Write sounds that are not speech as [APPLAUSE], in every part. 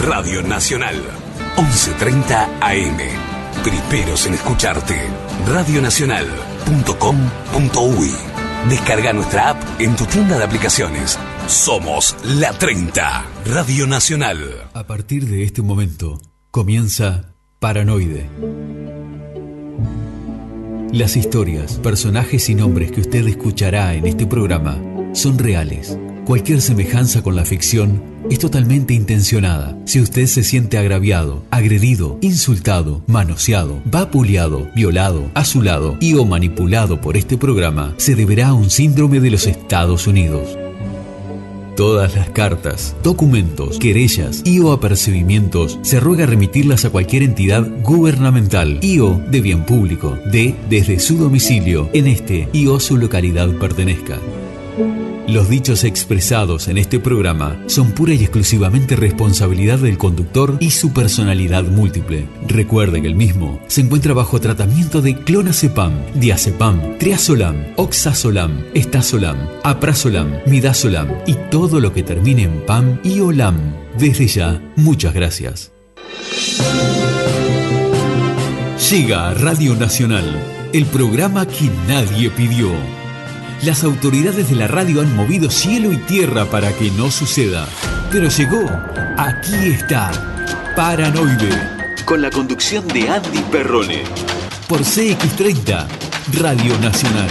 Radio Nacional. 11.30 AM. Primeros en escucharte. Radionacional.com.uy. Descarga nuestra app en tu tienda de aplicaciones. Somos la 30, Radio Nacional. A partir de este momento, comienza Paranoide. Las historias, personajes y nombres que usted escuchará en este programa son reales. Cualquier semejanza con la ficción es totalmente intencionada. Si usted se siente agraviado, agredido, insultado, manoseado, vapuleado, violado, azulado y o manipulado por este programa, se deberá a un síndrome de los Estados Unidos. Todas las cartas, documentos, querellas y o apercibimientos se ruega remitirlas a cualquier entidad gubernamental y o de bien público, de desde su domicilio en este y o su localidad pertenezca. Los dichos expresados en este programa son pura y exclusivamente responsabilidad del conductor y su personalidad múltiple. Recuerde que el mismo se encuentra bajo tratamiento de clonazepam, diazepam, triazolam, oxazolam, estazolam, aprazolam, midazolam y todo lo que termine en pam y olam. Desde ya, muchas gracias. Llega a Radio Nacional, el programa que nadie pidió las autoridades de la radio han movido cielo y tierra para que no suceda. Pero llegó. Aquí está. Paranoide. Con la conducción de Andy Perrone. Por CX30, Radio Nacional.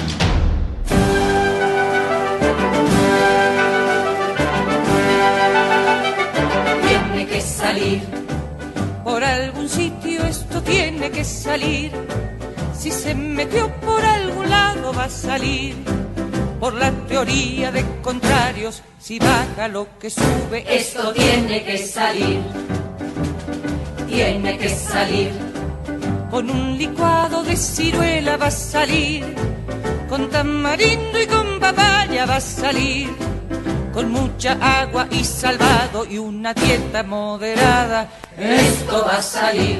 Tiene que salir. Por algún sitio esto tiene que salir. Si se metió por algún lado va a salir por la teoría de contrarios, si baja lo que sube, esto tiene que salir, tiene que salir. Con un licuado de ciruela va a salir, con tamarindo y con papaya va a salir, con mucha agua y salvado y una dieta moderada, esto va a salir.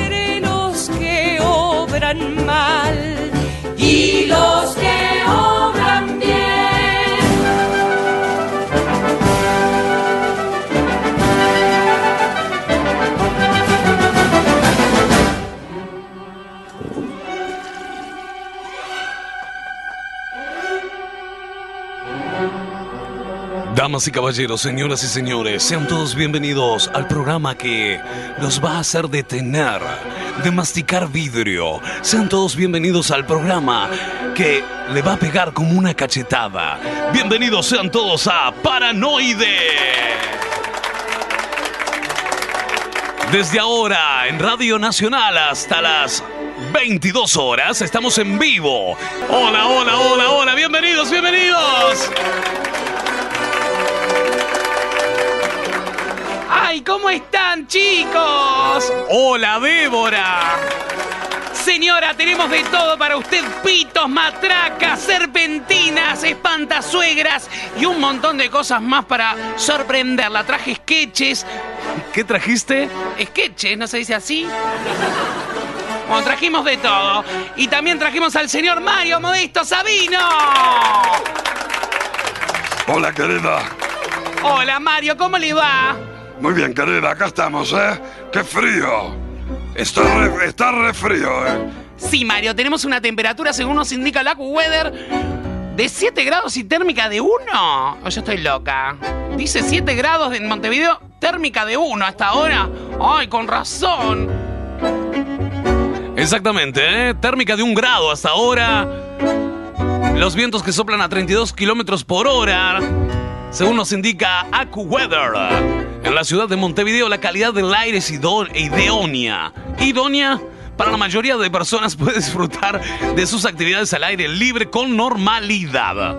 mal y los que obran bien. Damas y caballeros, señoras y señores, sean todos bienvenidos al programa que los va a hacer detener de masticar vidrio. Sean todos bienvenidos al programa que le va a pegar como una cachetada. Bienvenidos sean todos a Paranoide. Desde ahora en Radio Nacional hasta las 22 horas estamos en vivo. Hola, hola, hola, hola, bienvenidos, bienvenidos. ¡Ay, cómo están, chicos! Hola, Débora. Señora, tenemos de todo para usted: pitos, matracas, serpentinas, espantasuegras y un montón de cosas más para sorprenderla. Traje sketches. ¿Qué trajiste? Sketches, ¿no se dice así? Bueno, trajimos de todo. Y también trajimos al señor Mario Modesto Sabino. Hola, querida. Hola, Mario, ¿cómo le va? Muy bien, querida, acá estamos, ¿eh? ¡Qué frío! Está re, está re frío, ¿eh? Sí, Mario, tenemos una temperatura, según nos indica la Weather, de 7 grados y térmica de 1. Oh, yo estoy loca. Dice 7 grados en Montevideo, térmica de 1 hasta ahora. Ay, con razón. Exactamente, ¿eh? Térmica de 1 grado hasta ahora. Los vientos que soplan a 32 kilómetros por hora. Según nos indica AccuWeather, en la ciudad de Montevideo la calidad del aire es idónea. ¿Idónea? para la mayoría de personas [LAUGHS] puede disfrutar de sus actividades al aire libre con normalidad.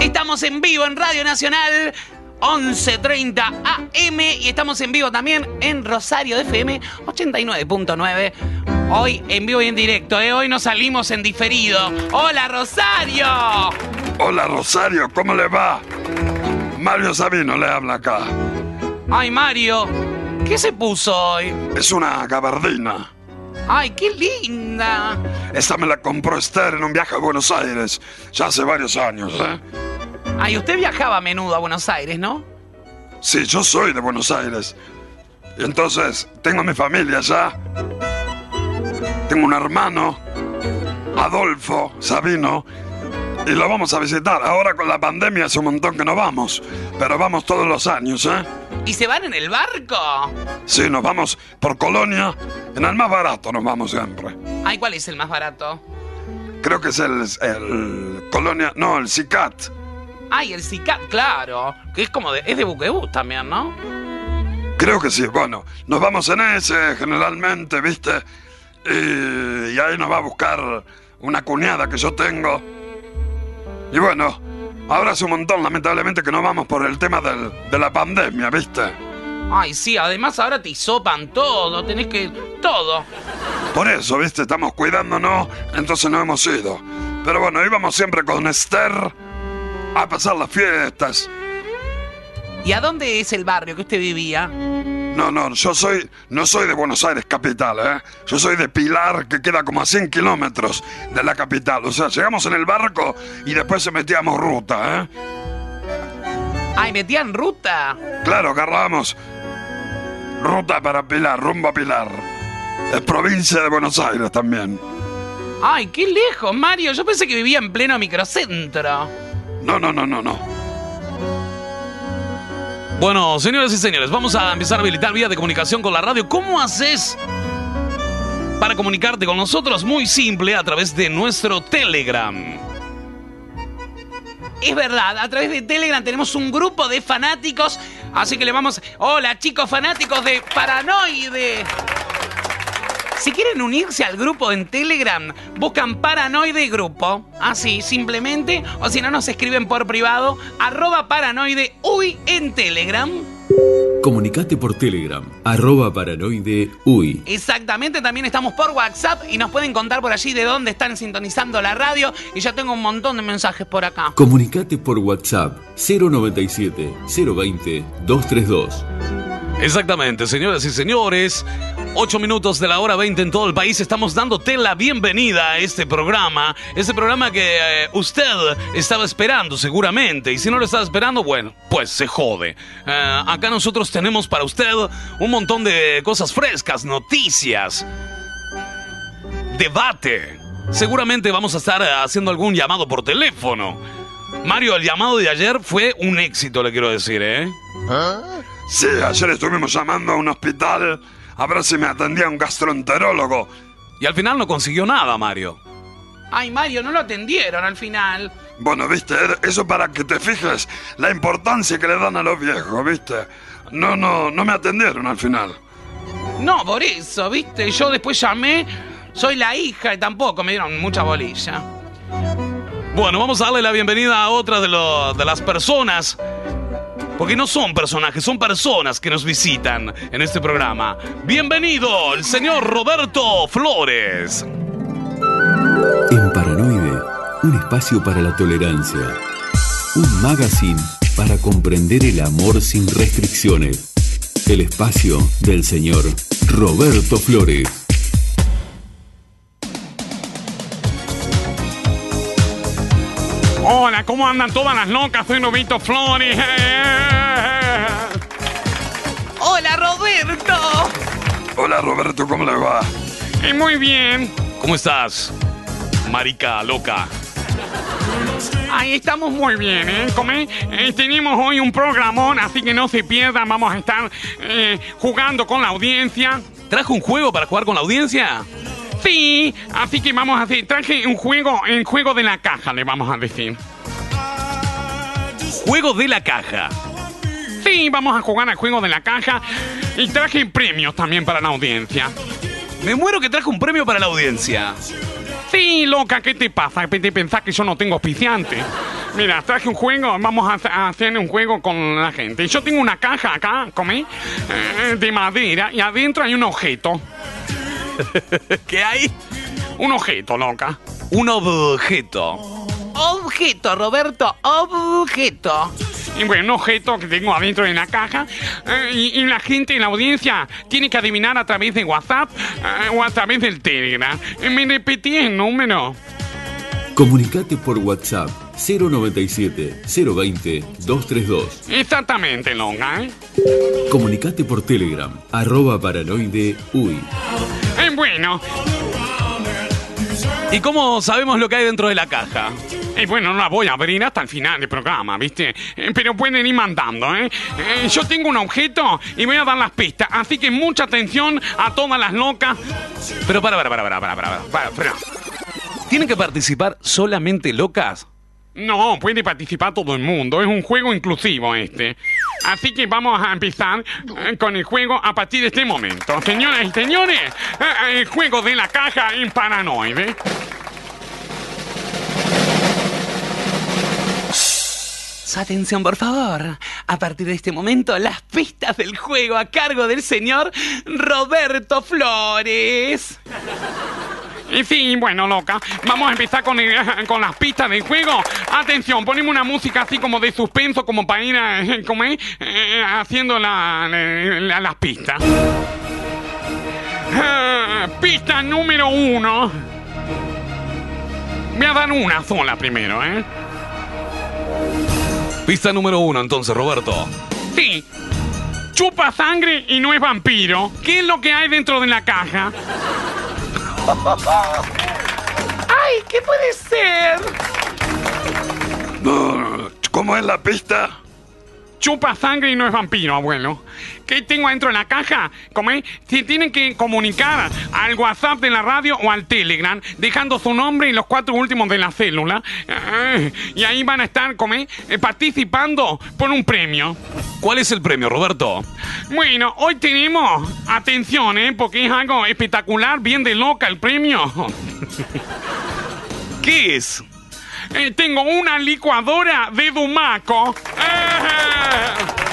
Estamos en vivo en Radio Nacional 11.30 AM y estamos en vivo también en Rosario FM 89.9. Hoy en vivo y en directo, ¿eh? hoy nos salimos en diferido. ¡Hola Rosario! Hola Rosario, ¿cómo le va? Mario Sabino le habla acá. Ay Mario, ¿qué se puso hoy? Es una gabardina. ¡Ay, qué linda! Esta me la compró Esther en un viaje a Buenos Aires, ya hace varios años, ¿eh? Ay, usted viajaba a menudo a Buenos Aires, ¿no? Sí, yo soy de Buenos Aires. Y entonces, tengo mi familia allá. Tengo un hermano, Adolfo Sabino, y lo vamos a visitar. Ahora con la pandemia hace un montón que no vamos, pero vamos todos los años, ¿eh? ¿Y se van en el barco? Sí, nos vamos por Colonia. En el más barato nos vamos siempre. Ay, ¿cuál es el más barato? Creo que es el, el Colonia, no, el Cicat. Ay, el CICAT, claro. Que es como de. Es de buquebús también, ¿no? Creo que sí. Bueno, nos vamos en ese generalmente, ¿viste? Y, y ahí nos va a buscar una cuñada que yo tengo. Y bueno, ahora hace un montón, lamentablemente, que no vamos por el tema del- de la pandemia, ¿viste? Ay, sí, además ahora te hisopan todo, tenés que. todo. Por eso, ¿viste? Estamos cuidándonos, entonces no hemos ido. Pero bueno, íbamos siempre con Esther a pasar las fiestas. ¿Y a dónde es el barrio que usted vivía? No, no, yo soy, no soy de Buenos Aires capital, ¿eh? Yo soy de Pilar, que queda como a 100 kilómetros de la capital. O sea, llegamos en el barco y después se metíamos ruta, ¿eh? Ay, metían ruta. Claro, agarramos ruta para Pilar, rumbo a Pilar. Es provincia de Buenos Aires también. Ay, qué lejos, Mario. Yo pensé que vivía en pleno microcentro. No, no, no, no, no. Bueno, señoras y señores, vamos a empezar a habilitar vía de comunicación con la radio. ¿Cómo haces para comunicarte con nosotros? Muy simple, a través de nuestro Telegram. Es verdad, a través de Telegram tenemos un grupo de fanáticos, así que le vamos... Hola chicos fanáticos de Paranoide. Si quieren unirse al grupo en Telegram, buscan Paranoide Grupo. Así, simplemente. O si no, nos escriben por privado. Arroba Paranoide Uy en Telegram. Comunicate por Telegram, arroba paranoide uy. Exactamente, también estamos por WhatsApp y nos pueden contar por allí de dónde están sintonizando la radio. Y ya tengo un montón de mensajes por acá. Comunicate por WhatsApp 097 020 232. Exactamente, señoras y señores. 8 minutos de la hora 20 en todo el país. Estamos dándote la bienvenida a este programa. Este programa que eh, usted estaba esperando seguramente. Y si no lo estaba esperando, bueno, pues se jode. Eh, acá nosotros tenemos para usted un montón de cosas frescas, noticias, debate. Seguramente vamos a estar eh, haciendo algún llamado por teléfono. Mario, el llamado de ayer fue un éxito, le quiero decir, ¿eh? Sí, ayer estuvimos llamando a un hospital a ver si me atendía un gastroenterólogo. Y al final no consiguió nada, Mario. Ay, Mario, no lo atendieron al final. Bueno, viste, eso para que te fijes la importancia que le dan a los viejos, viste. No, no, no me atendieron al final. No, por eso, ¿viste? Yo después llamé, soy la hija y tampoco me dieron mucha bolilla. Bueno, vamos a darle la bienvenida a otra de, lo- de las personas. Porque no son personajes, son personas que nos visitan en este programa. Bienvenido, el señor Roberto Flores. En Paranoide, un espacio para la tolerancia. Un magazine para comprender el amor sin restricciones. El espacio del señor Roberto Flores. ¿Cómo andan todas las locas? Soy Novito Flores. Hola, Roberto. Hola Roberto, ¿cómo le va? Y muy bien. ¿Cómo estás, marica loca? Ahí estamos muy bien, ¿eh? Come- eh, tenemos hoy un programón, así que no se pierdan. Vamos a estar eh, jugando con la audiencia. ¿Trajo un juego para jugar con la audiencia? Sí, así que vamos a hacer. Traje un juego, el juego de la caja, le vamos a decir. Juego de la caja. Sí, vamos a jugar al juego de la caja. Y traje premios también para la audiencia. Me muero que traje un premio para la audiencia. Sí, loca, ¿qué te pasa? ¿Qué te pensás que yo no tengo auspiciante? Mira, traje un juego, vamos a, a hacer un juego con la gente. Yo tengo una caja acá, ¿comí? Eh, de madera y adentro hay un objeto. [LAUGHS] ¿Qué hay? Un objeto, loca. Un objeto. Objeto, Roberto, objeto. Y bueno, un objeto que tengo adentro de la caja eh, y, y la gente en la audiencia tiene que adivinar a través de WhatsApp eh, o a través del Telegram. Eh, ¿Me repetí el número? Comunicate por WhatsApp 097 020 232. Exactamente, loca, ¿eh? Comunicate por Telegram, arroba paranoide uy. Eh, bueno, ¿Y cómo sabemos lo que hay dentro de la caja? Eh, bueno, no la voy a abrir hasta el final del programa, ¿viste? Eh, pero pueden ir mandando, ¿eh? Eh, Yo tengo un objeto y voy a dar las pistas, así que mucha atención a todas las locas. Pero para, para, para, para, para, para, para, para. ¿Tienen que participar solamente locas? No, puede participar todo el mundo, es un juego inclusivo este. Así que vamos a empezar eh, con el juego a partir de este momento. Señoras y señores, eh, el juego de la caja en paranoide. Su atención, por favor. A partir de este momento, las pistas del juego a cargo del señor Roberto Flores. Y sí, bueno, loca, vamos a empezar con, con las pistas del juego. Atención, ponemos una música así como de suspenso, como para ir eh, como eh, haciendo la- la- las pistas. Ah, pista número uno. Voy a dar una sola primero, ¿eh? Pista número uno, entonces, Roberto. Sí. Chupa sangre y no es vampiro. ¿Qué es lo que hay dentro de la caja? [LAUGHS] ¡Ay, qué puede ser! No, ¿Cómo es la pista? Chupa sangre y no es vampiro, abuelo. ¿Qué tengo dentro de la caja? ¿Cómo es? Si tienen que comunicar al WhatsApp de la radio o al Telegram, dejando su nombre y los cuatro últimos de la célula. eh, y ahí van a estar, ¿cómo es? Eh, participando por un premio. ¿Cuál es el premio, Roberto? Bueno, hoy tenemos, atención, ¿eh? Porque es algo espectacular, bien de loca el premio. [LAUGHS] ¿Qué es? Eh, tengo una licuadora de Dumaco. ¡Eh!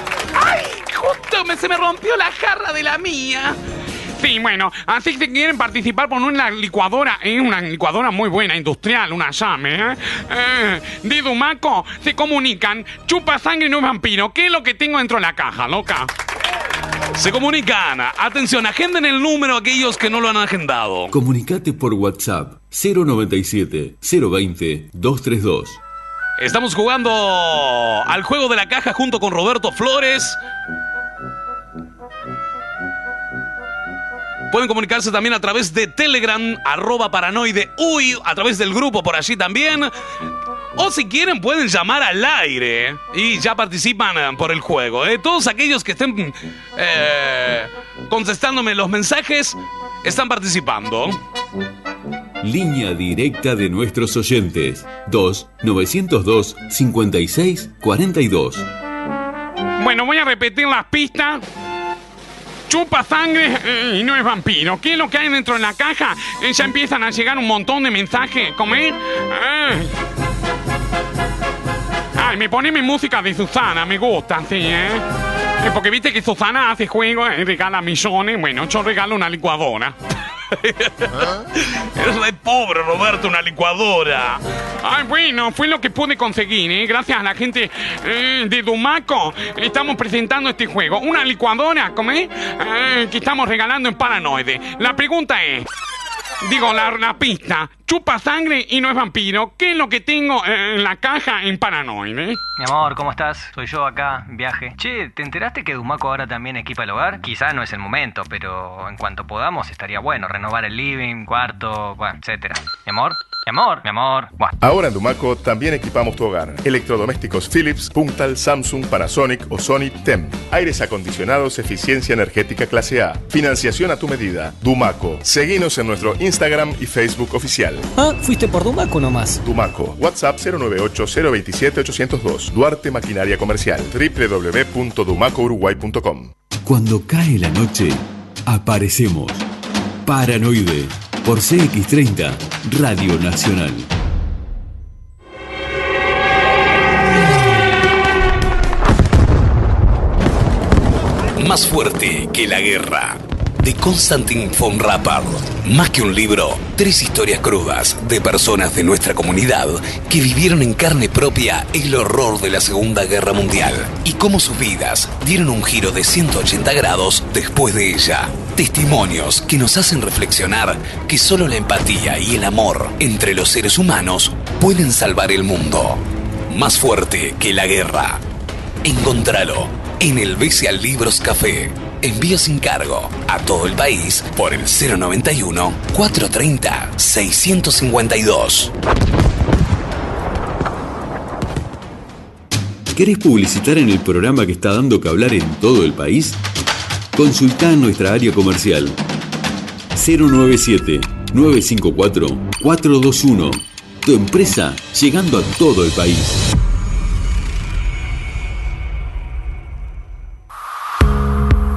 Justo me, se me rompió la jarra de la mía. Sí, bueno, así que si quieren participar por una licuadora, es una licuadora muy buena, industrial, una llame, ¿eh? Eh, de Dumaco, se comunican, chupa sangre y no es vampiro. ¿Qué es lo que tengo dentro de la caja, loca? Se comunican. Atención, agenden el número a aquellos que no lo han agendado. Comunicate por WhatsApp 097 020 232. Estamos jugando al juego de la caja junto con Roberto Flores. Pueden comunicarse también a través de Telegram, arroba paranoide, uy, a través del grupo por allí también. O si quieren pueden llamar al aire y ya participan eh, por el juego. ¿eh? Todos aquellos que estén eh, contestándome los mensajes están participando. Línea directa de nuestros oyentes 2 902 56 42. Bueno, voy a repetir las pistas. Chupa sangre eh, y no es vampiro. ¿Qué es lo que hay dentro de la caja? Eh, ya empiezan a llegar un montón de mensajes. ¿Comer? Ay, me pone mi música de Susana, me gusta, sí, ¿eh? Eh, Porque viste que Susana hace juego, eh, regala millones. Bueno, yo regalo una licuadora. Eres de pobre, Roberto, una licuadora. Ay, bueno, fue lo que pude conseguir, ¿eh? Gracias a la gente eh, de Dumaco. Estamos presentando este juego. Una licuadora, ¿cómo es? Eh, que estamos regalando en Paranoide. La pregunta es... Digo, la, la pista. Chupa sangre y no es vampiro. ¿Qué es lo que tengo eh, en la caja en Paranoide? Mi amor, ¿cómo estás? Soy yo acá, viaje. Che, ¿te enteraste que Dumaco ahora también equipa el hogar? Quizá no es el momento, pero en cuanto podamos estaría bueno renovar el living, cuarto, bueno, etcétera. Mi amor, mi amor, mi amor. Bueno. Ahora en Dumaco también equipamos tu hogar. Electrodomésticos Philips, Puntal, Samsung, Panasonic o Sony TEM. Aires acondicionados, eficiencia energética clase A. Financiación a tu medida. Dumaco. Seguinos en nuestro Instagram y Facebook oficial. Ah, fuiste por Dumaco nomás. Dumaco. WhatsApp 098-027-802. Duarte Maquinaria Comercial. www.dumacouruguay.com. Cuando cae la noche, aparecemos. Paranoide por CX30 Radio Nacional. Más fuerte que la guerra. De Konstantin von Rappard. Más que un libro, tres historias crudas de personas de nuestra comunidad que vivieron en carne propia el horror de la Segunda Guerra Mundial y cómo sus vidas dieron un giro de 180 grados después de ella. Testimonios que nos hacen reflexionar que solo la empatía y el amor entre los seres humanos pueden salvar el mundo. Más fuerte que la guerra. Encontralo en el Bestial Libros Café. Envío sin cargo a todo el país por el 091 430 652. ¿Querés publicitar en el programa que está dando que hablar en todo el país? Consulta nuestra área comercial 097 954 421. Tu empresa llegando a todo el país.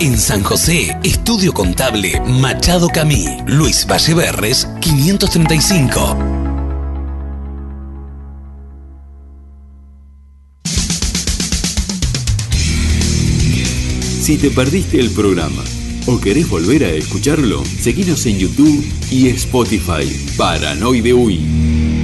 En San José, Estudio Contable Machado Camí, Luis Valleverres, 535. Si te perdiste el programa o querés volver a escucharlo, seguinos en YouTube y Spotify. Paranoide Uy.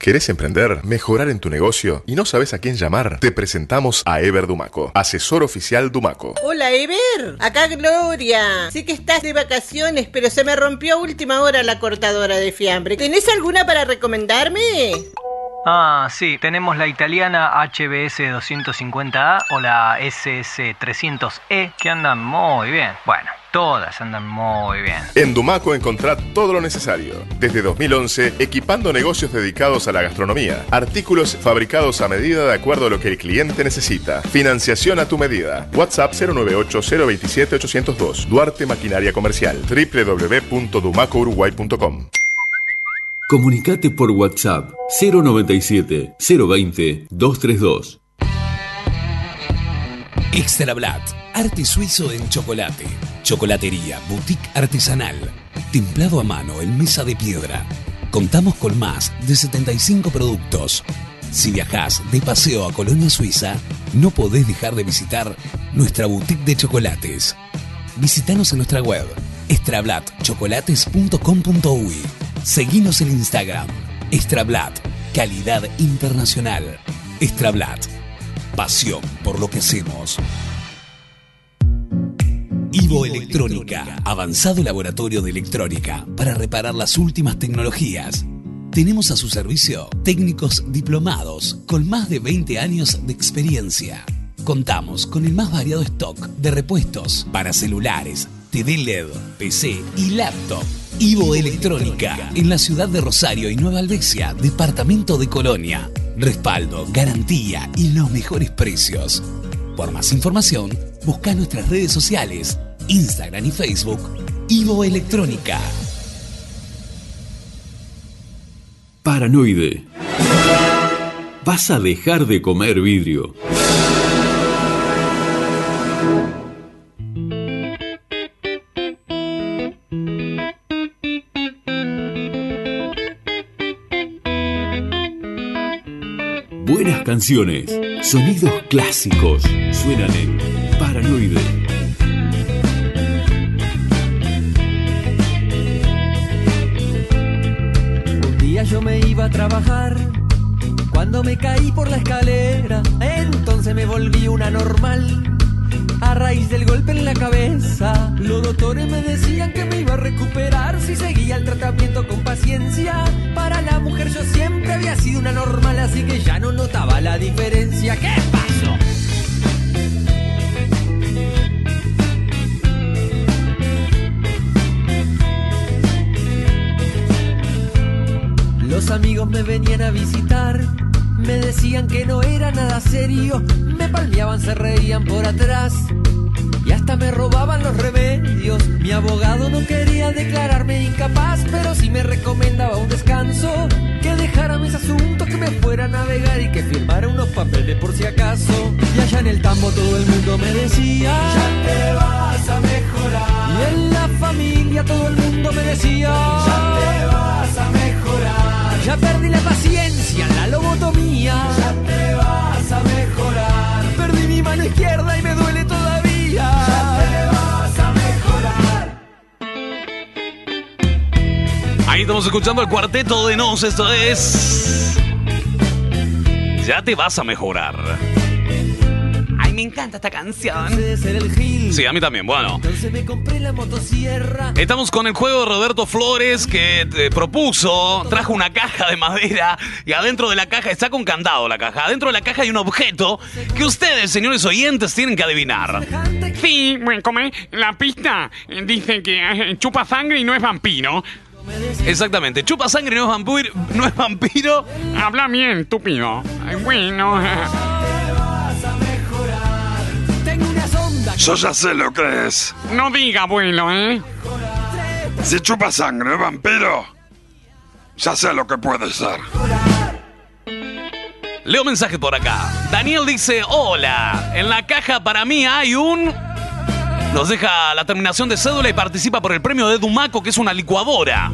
¿Querés emprender, mejorar en tu negocio y no sabes a quién llamar? Te presentamos a Ever Dumaco, asesor oficial Dumaco. Hola Ever, acá Gloria. Sí que estás de vacaciones, pero se me rompió a última hora la cortadora de fiambre. ¿Tenés alguna para recomendarme? Ah, sí, tenemos la italiana HBS 250A o la SS 300E que andan muy bien. Bueno, todas andan muy bien. En Dumaco encontrá todo lo necesario. Desde 2011, equipando negocios dedicados a la gastronomía. Artículos fabricados a medida de acuerdo a lo que el cliente necesita. Financiación a tu medida. WhatsApp 098-027-802. Duarte Maquinaria Comercial. www.dumacouruguay.com Comunicate por WhatsApp 097 020 232. Extra Blatt, arte suizo en chocolate. Chocolatería, boutique artesanal. Templado a mano en mesa de piedra. Contamos con más de 75 productos. Si viajás de paseo a Colonia Suiza, no podés dejar de visitar nuestra boutique de chocolates. Visítanos en nuestra web extrablatchocolates.com.uy. Seguinos en Instagram. Extrablat, calidad internacional. Extrablat, pasión por lo que hacemos. Ivo Electrónica, avanzado laboratorio de electrónica para reparar las últimas tecnologías. Tenemos a su servicio técnicos diplomados con más de 20 años de experiencia. Contamos con el más variado stock de repuestos para celulares, TV LED, PC y laptop. Ivo Electrónica, en la ciudad de Rosario y Nueva Albesia, departamento de Colonia. Respaldo, garantía y los mejores precios. Por más información, busca nuestras redes sociales, Instagram y Facebook, Ivo Electrónica. Paranoide. Vas a dejar de comer vidrio. Canciones, sonidos clásicos suenan en Paranoide. Un día yo me iba a trabajar cuando me caí por la escalera, entonces me volví una normal. Raíz del golpe en la cabeza. Los doctores me decían que me iba a recuperar si seguía el tratamiento con paciencia. Para la mujer yo siempre había sido una normal, así que ya no notaba la diferencia. ¿Qué pasó? Los amigos me venían a visitar, me decían que no era nada serio, me palmeaban, se reían por atrás y hasta me robaban los remedios. Mi abogado no quería declararme incapaz, pero sí me recomendaba un descanso, que dejara mis asuntos, que me fuera a navegar y que firmara unos papeles por si acaso. Y allá en el tambo todo el mundo me decía, ya te vas a mejorar. Y en la familia todo el mundo me decía, ya te vas a mejorar. Ya perdí la paciencia, la lobotomía. Ya te vas a mejorar. Perdí mi mano izquierda y me Ahí estamos escuchando el cuarteto de Nos, esto es... Ya te vas a mejorar. Ay, me encanta esta canción. Sí, a mí también, bueno. Entonces me compré la motosierra. Estamos con el juego de Roberto Flores que te propuso, trajo una caja de madera y adentro de la caja está con candado la caja. Adentro de la caja hay un objeto que ustedes, señores oyentes, tienen que adivinar. Sí, bueno, como es, la pista dice que eh, chupa sangre y no es vampiro. Exactamente, chupa sangre no es vampiro, no es vampiro. Habla bien, estúpido. Ay, bueno. Tengo una sonda. Yo ya sé lo que es. No diga, abuelo, ¿eh? Si chupa sangre, ¿es vampiro? Ya sé lo que puede ser. Leo mensaje por acá. Daniel dice, hola, en la caja para mí hay un... Nos deja la terminación de cédula y participa por el premio de Dumaco, que es una licuadora.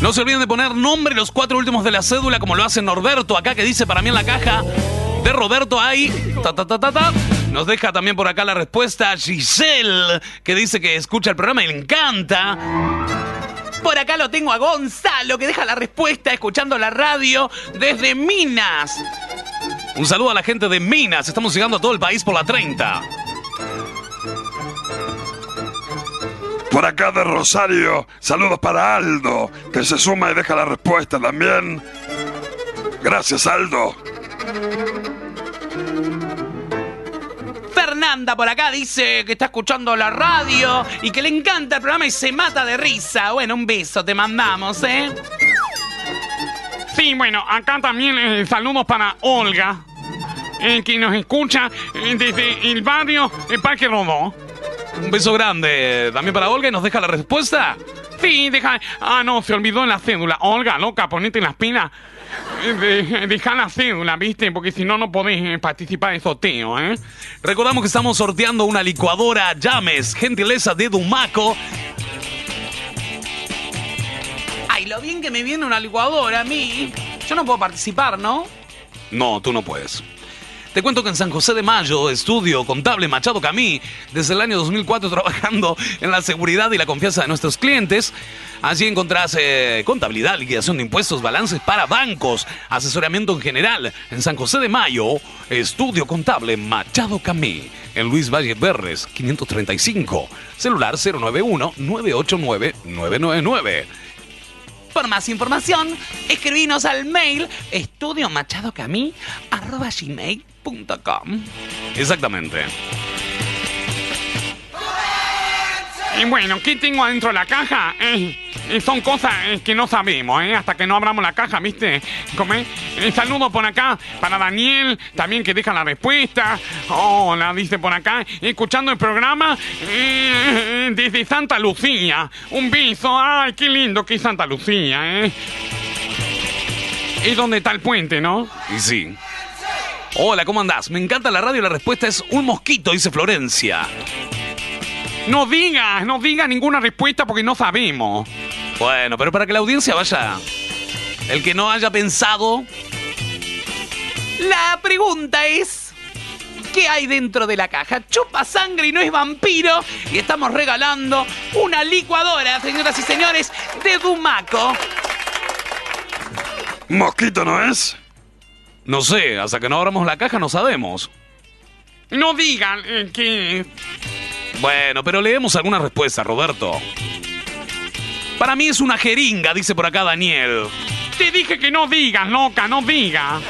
No se olviden de poner nombre los cuatro últimos de la cédula, como lo hace Norberto acá, que dice para mí en la caja de Roberto hay... Ta, ta, ta, ta, ta. Nos deja también por acá la respuesta Giselle, que dice que escucha el programa y le encanta. Por acá lo tengo a Gonzalo, que deja la respuesta escuchando la radio desde Minas. Un saludo a la gente de Minas. Estamos llegando a todo el país por la 30. Por acá de Rosario, saludos para Aldo, que se suma y deja la respuesta también. Gracias, Aldo. Fernanda por acá dice que está escuchando la radio y que le encanta el programa y se mata de risa. Bueno, un beso te mandamos, ¿eh? Sí, bueno, acá también eh, saludos para Olga, eh, que nos escucha eh, desde el barrio eh, Parque Rodó. Un beso grande también para Olga y nos deja la respuesta. Sí, deja. Ah, no, se olvidó en la cédula. Olga, loca, ponete las pilas. Eh, de- Deja la cédula, ¿viste? Porque si no, no podés eh, participar en sorteo, ¿eh? Recordamos que estamos sorteando una licuadora Llames, gentileza de Dumaco. Lo bien que me viene una licuadora a mí. Yo no puedo participar, ¿no? No, tú no puedes. Te cuento que en San José de Mayo, estudio contable Machado Camí, desde el año 2004 [LAUGHS] trabajando en la seguridad y la confianza de nuestros clientes. Allí encontrás eh, contabilidad, liquidación de impuestos, balances para bancos, asesoramiento en general. En San José de Mayo, estudio contable Machado Camí. En Luis Valle Berres, 535. Celular 091-989-999. Por más información, escribinos al mail estudiomachadocamí.com. Exactamente. Y bueno, ¿qué tengo adentro de la caja? Eh, eh, son cosas eh, que no sabemos, ¿eh? Hasta que no abramos la caja, ¿viste? Como, eh, eh, saludo por acá para Daniel, también que deja la respuesta. Hola, dice por acá. Escuchando el programa eh, desde Santa Lucía. Un beso. Ay, qué lindo que es Santa Lucía, ¿eh? Es donde está el puente, ¿no? Y sí. Hola, ¿cómo andás? Me encanta la radio la respuesta es un mosquito, dice Florencia. No digas, no digas ninguna respuesta porque no sabemos. Bueno, pero para que la audiencia vaya. El que no haya pensado. La pregunta es: ¿qué hay dentro de la caja? Chupa sangre y no es vampiro. Y estamos regalando una licuadora, señoras y señores, de Dumaco. ¿Mosquito no es? No sé, hasta que no abramos la caja no sabemos. No digan eh, que... Bueno, pero leemos alguna respuesta, Roberto. Para mí es una jeringa, dice por acá Daniel. Te dije que no digas, loca, no digas.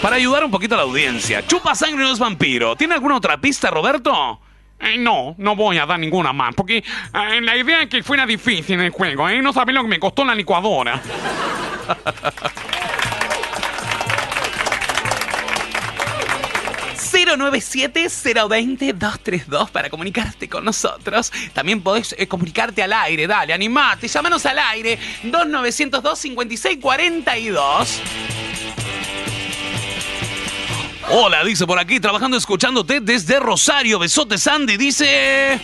Para ayudar un poquito a la audiencia, chupa sangre no es vampiro. ¿Tiene alguna otra pista, Roberto? Eh, no, no voy a dar ninguna más, porque eh, la idea es que fuera difícil el juego, ¿eh? No sabés lo que me costó la licuadora. [LAUGHS] ...097-020-232 para comunicarte con nosotros. También podés eh, comunicarte al aire, dale, animate, llámanos al aire, 2902-5642. Hola, dice por aquí, trabajando escuchándote desde Rosario. Besote Sandy, dice...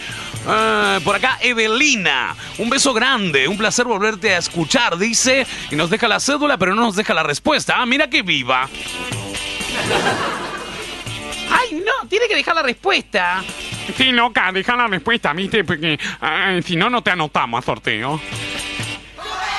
eh, por acá, Evelina. Un beso grande, un placer volverte a escuchar, dice. Y nos deja la cédula, pero no nos deja la respuesta. Ah, mira que viva. Ay, no, tiene que dejar la respuesta. Sí, loca, deja la respuesta, ¿viste? Porque eh, si no, no te anotamos a sorteo.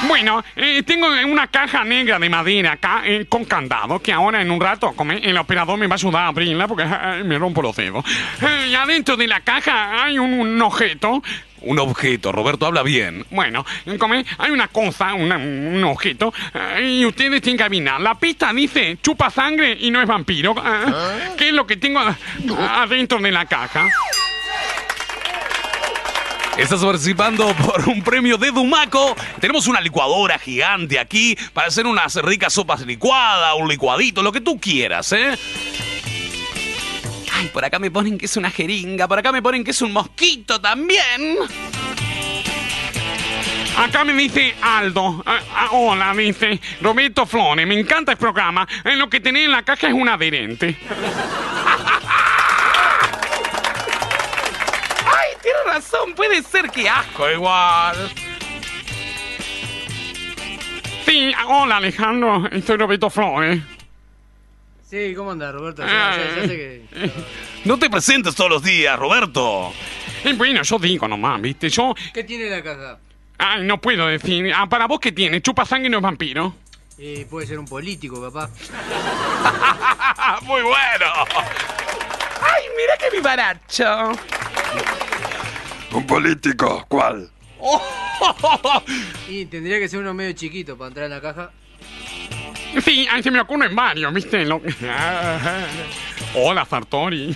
Bueno, eh, tengo una caja negra de madera acá eh, con candado que ahora en un rato el operador me va a ayudar a abrirla porque eh, me rompo los dedos. Eh, y adentro de la caja hay un, un objeto. Un objeto, Roberto habla bien. Bueno, come, hay una cosa, una- un objeto, eh, y ustedes tienen que adivinar. La pista dice chupa sangre y no es vampiro. Eh, ¿Qué es lo que tengo a- adentro de la caja? Estás participando por un premio de Dumaco. Tenemos una licuadora gigante aquí para hacer unas ricas sopas licuadas, un licuadito, lo que tú quieras, ¿eh? Por acá me ponen que es una jeringa, por acá me ponen que es un mosquito también. Acá me dice Aldo. Ah, ah, hola, dice Roberto Flores. Me encanta el programa. Eh, lo que tenés en la caja es un adherente. [LAUGHS] Ay, tiene razón, puede ser que asco igual. Sí, ah, hola Alejandro. Soy Roberto Flores. Sí, ¿cómo andás, Roberto? Ya, ya- ya sé que... No te presentes todos los días, Roberto. Eh, bueno, yo digo nomás, ¿viste? Yo. ¿Qué tiene la caja? Ay, no puedo decir. Ah, ¿para vos qué tiene? ¿Chupa sangre y no es vampiro? Eh, puede ser un político, papá. [LAUGHS] Muy bueno. Ay, mira qué vivaracho. Un político, ¿cuál? Y tendría que ser uno medio chiquito para entrar en la caja. Sí, ahí se me ocurre varios, ¿viste? Lo- Hola, Sartori.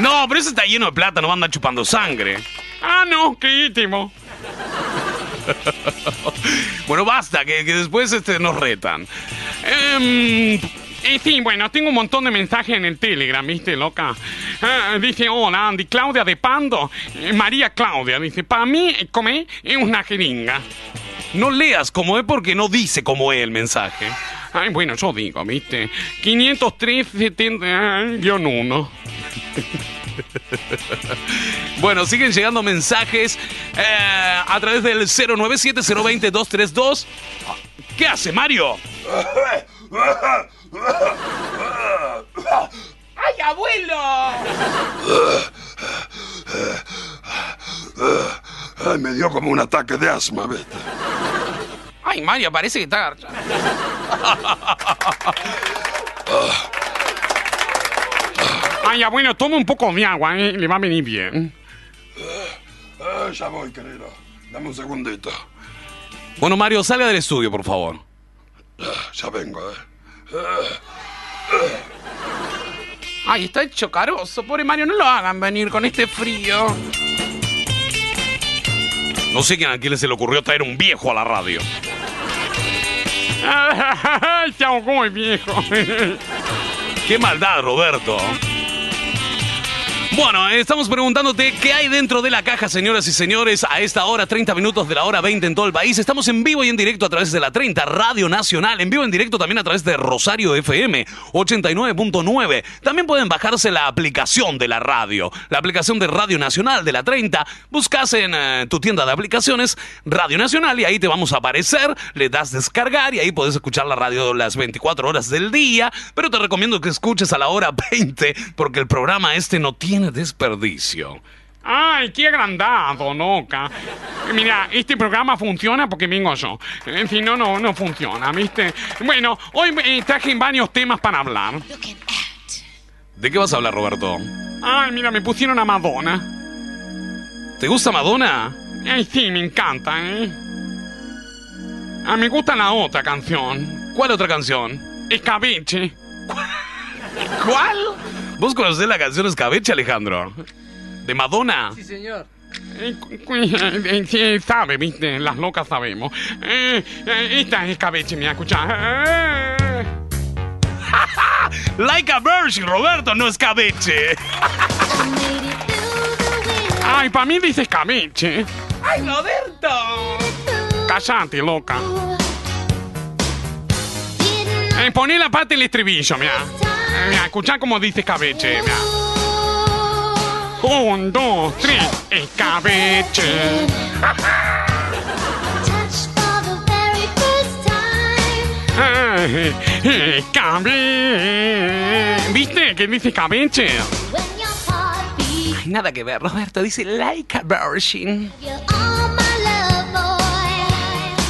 No, pero ese está lleno de plata, no va a andar chupando sangre. Ah, no, qué íntimo. Bueno, basta, que, que después este, nos retan. Em, eh, sí, bueno, tengo un montón de mensajes en el Telegram, ¿viste, loca? Ah, dice, hola, Andy, Claudia de Pando. Eh, María Claudia, dice, para mí, eh, comer es una jeringa. No leas como es porque no dice como es el mensaje. Ay, bueno, yo digo, ¿viste? 503 70-1. [LAUGHS] Bueno, siguen llegando mensajes eh, a través del 097-020-232. ¿Qué hace, Mario? [LAUGHS] ¡Ay, abuelo! Ay, me dio como un ataque de asma, ¿viste? Ay, Mario, parece que está garcha. Ay, ya, bueno, toma un poco de agua, ¿eh? Le va a venir bien. Ah, ya voy, querido. Dame un segundito. Bueno, Mario, salga del estudio, por favor. Ah, ya vengo, ¿eh? Ay, está hecho caroso. Pobre Mario, no lo hagan venir con este frío. No sé quién a quién se le ocurrió traer un viejo a la radio. Ay, se ahogó el viejo. Qué maldad, Roberto. Bueno, estamos preguntándote qué hay dentro de la caja, señoras y señores, a esta hora, 30 minutos de la hora 20 en todo el país. Estamos en vivo y en directo a través de la 30 Radio Nacional, en vivo y en directo también a través de Rosario FM 89.9. También pueden bajarse la aplicación de la radio, la aplicación de Radio Nacional de la 30. Buscas en eh, tu tienda de aplicaciones Radio Nacional y ahí te vamos a aparecer, le das descargar y ahí puedes escuchar la radio las 24 horas del día. Pero te recomiendo que escuches a la hora 20 porque el programa este no tiene desperdicio. Ay, qué agrandado, loca. Mira, este programa funciona porque vengo yo. En fin, no, no, no funciona, ¿viste? Bueno, hoy eh, traje varios temas para hablar. ¿De qué vas a hablar, Roberto? Ay, mira, me pusieron a Madonna. ¿Te gusta Madonna? Ay, sí, me encanta, ¿eh? Ah, me gusta la otra canción. ¿Cuál otra canción? Escabeche. ¿Cuál? ¿Vos conocés la canción Escabeche, Alejandro? ¿De Madonna? Sí, señor. Eh, eh, Sí, sabe, viste, las locas sabemos. Eh, eh, esta es escabeche, mira, escucha. Eh. [LAUGHS] Like a Virgin, Roberto, no escabeche. [LAUGHS] Ay, para mí dice escabeche. ¡Ay, Roberto! Cállate, loca. Eh, poné la parte del estribillo, mira. Eh, mira, escuchá cómo dice escabeche, mira. Un, dos, tres, escabeche. Ay, [LAUGHS] escabeche. ¿Viste que dice escabeche? Ay, nada que ver, Roberto. Dice like a virgin.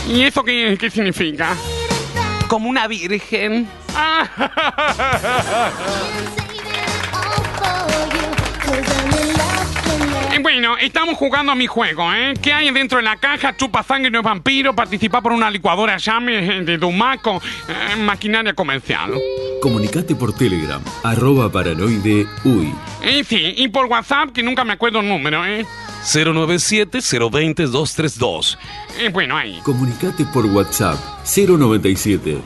¿Y eso qué, qué significa? Como una virgen. [LAUGHS] Bueno, estamos jugando a mi juego, ¿eh? ¿Qué hay dentro de la caja? Chupa sangre, no es vampiro, participa por una licuadora llame eh, de Dumaco, eh, maquinaria comercial. Comunicate por Telegram, arroba paranoide uy. Eh, sí, y por WhatsApp, que nunca me acuerdo el número, ¿eh? 097-020-232. Eh, bueno, ahí. Comunicate por WhatsApp 097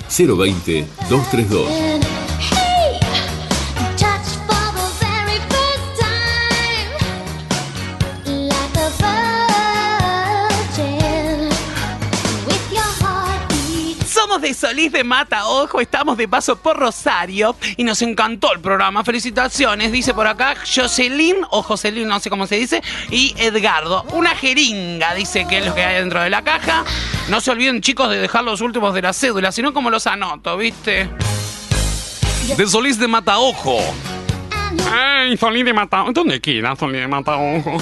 de Solís de Mata Ojo, estamos de paso por Rosario y nos encantó el programa. Felicitaciones, dice por acá Jocelyn o Jocelyn, no sé cómo se dice, y Edgardo. Una jeringa, dice que es lo que hay dentro de la caja. No se olviden, chicos, de dejar los últimos de la cédula, sino como los anoto, ¿viste? De Solís de Mataojo. Ay, Solís de Mata... ¿Dónde queda Solís de Mata Ojo?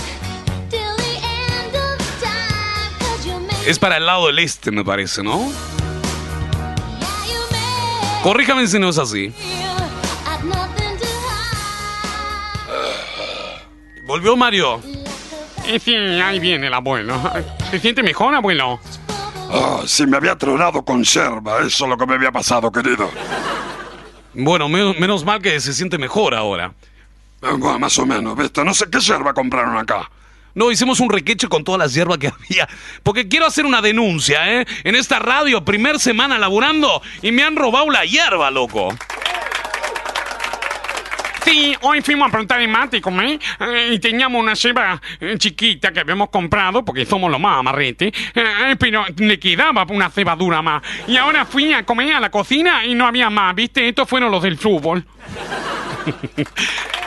Es para el lado del este, me parece, ¿no? Corríjame si no es así. ¿Volvió Mario? Eh, sí, ahí viene el abuelo. ¿Se siente mejor, abuelo? Ah, si me había tronado con yerba, eso es lo que me había pasado, querido. Bueno, me- menos mal que se siente mejor ahora. Eh, bueno, más o menos, ¿viste? No sé qué yerba compraron acá. No, hicimos un requeche con todas las hierbas que [LAUGHS] había. Porque quiero hacer una denuncia, ¿eh? En esta radio, primer semana laburando, y me han robado la hierba, loco. Sí, hoy fuimos a preguntar en Mático, ¿eh? Eh, Y teníamos una ceba eh, chiquita que habíamos comprado, porque somos los más amarretes, eh, pero le quedaba una cebadura más. Y ahora fui a comer a la cocina y no había más, ¿viste? Estos fueron los del fútbol. [LAUGHS]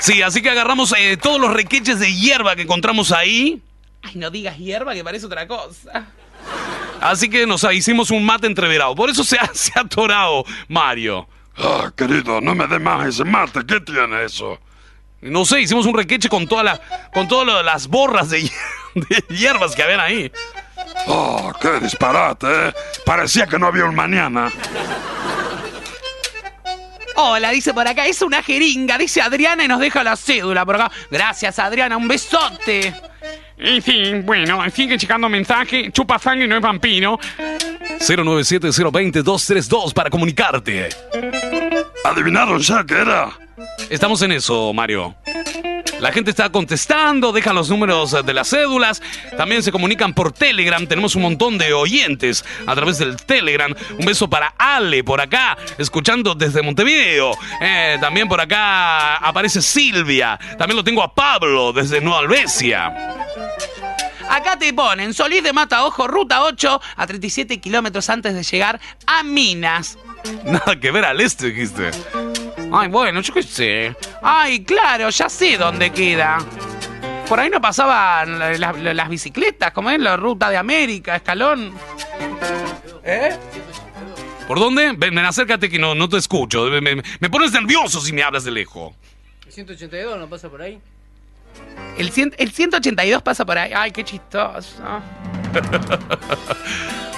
Sí, así que agarramos eh, todos los requeches de hierba que encontramos ahí. Ay, no digas hierba que parece otra cosa. Así que nos hicimos un mate entreverado. Por eso se ha, [LAUGHS] se ha atorado Mario. Ah, querido, no me dé más ese mate. ¿Qué tiene eso? No sé, hicimos un requeche con toda la, con todas las borras de, [LAUGHS] de hierbas que habían ahí. Oh, qué disparate, ¿eh? Parecía que no había un mañana. Hola, dice por acá, es una jeringa, dice Adriana y nos deja la cédula por acá. Gracias, Adriana, un besote. Y sí, bueno, sigue checando mensaje. Chupa sangre no es vampiro. 097-020-232 para comunicarte. ¿Adivinaron ya qué era? Estamos en eso, Mario. La gente está contestando, dejan los números de las cédulas, también se comunican por Telegram, tenemos un montón de oyentes a través del Telegram. Un beso para Ale por acá, escuchando desde Montevideo. Eh, también por acá aparece Silvia, también lo tengo a Pablo desde Nueva Albesia. Acá te ponen Solís de Mata Ojo, ruta 8, a 37 kilómetros antes de llegar a Minas. Nada que ver al este, dijiste. Ay, bueno, yo qué sé. Ay, claro, ya sé dónde queda. Por ahí no pasaban la- la- las bicicletas, como es la ruta de América, Escalón. ¿Eh? ¿Por dónde? Ven, ven, acércate que no, no te escucho. Me, me- me pones nervioso si me hablas de lejos. 182 no pasa por ahí. El, cien- el 182 pasa por ahí. Ay, qué chistoso. [LAUGHS]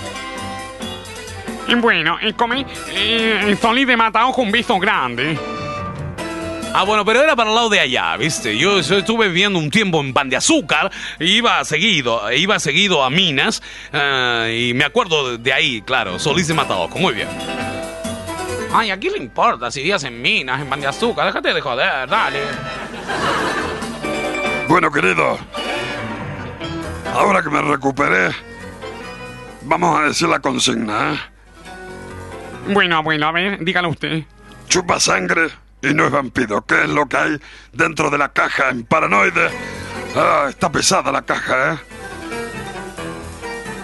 Bueno, e come eh, sto lì di Matao con un visto grande. Ah, bueno, pero era para el lado de allá, ¿viste? Yo, yo estuve viviendo un tiempo en Pan de Azúcar, iba seguido, iba seguido a Minas, eh, y me acuerdo de ahí, claro, Solís de Mataojo, muy bien. Ay, ¿a quién le importa si días en minas, en pan de azúcar? Déjate de joder, dale. Bueno, querido, ahora que me recuperé, vamos a decir la consigna, ¿eh? Bueno, abuelo, a ver, dígalo usted. Chupa sangre y no es vampiro. ¿Qué es lo que hay dentro de la caja en Paranoide? Ah, está pesada la caja, ¿eh?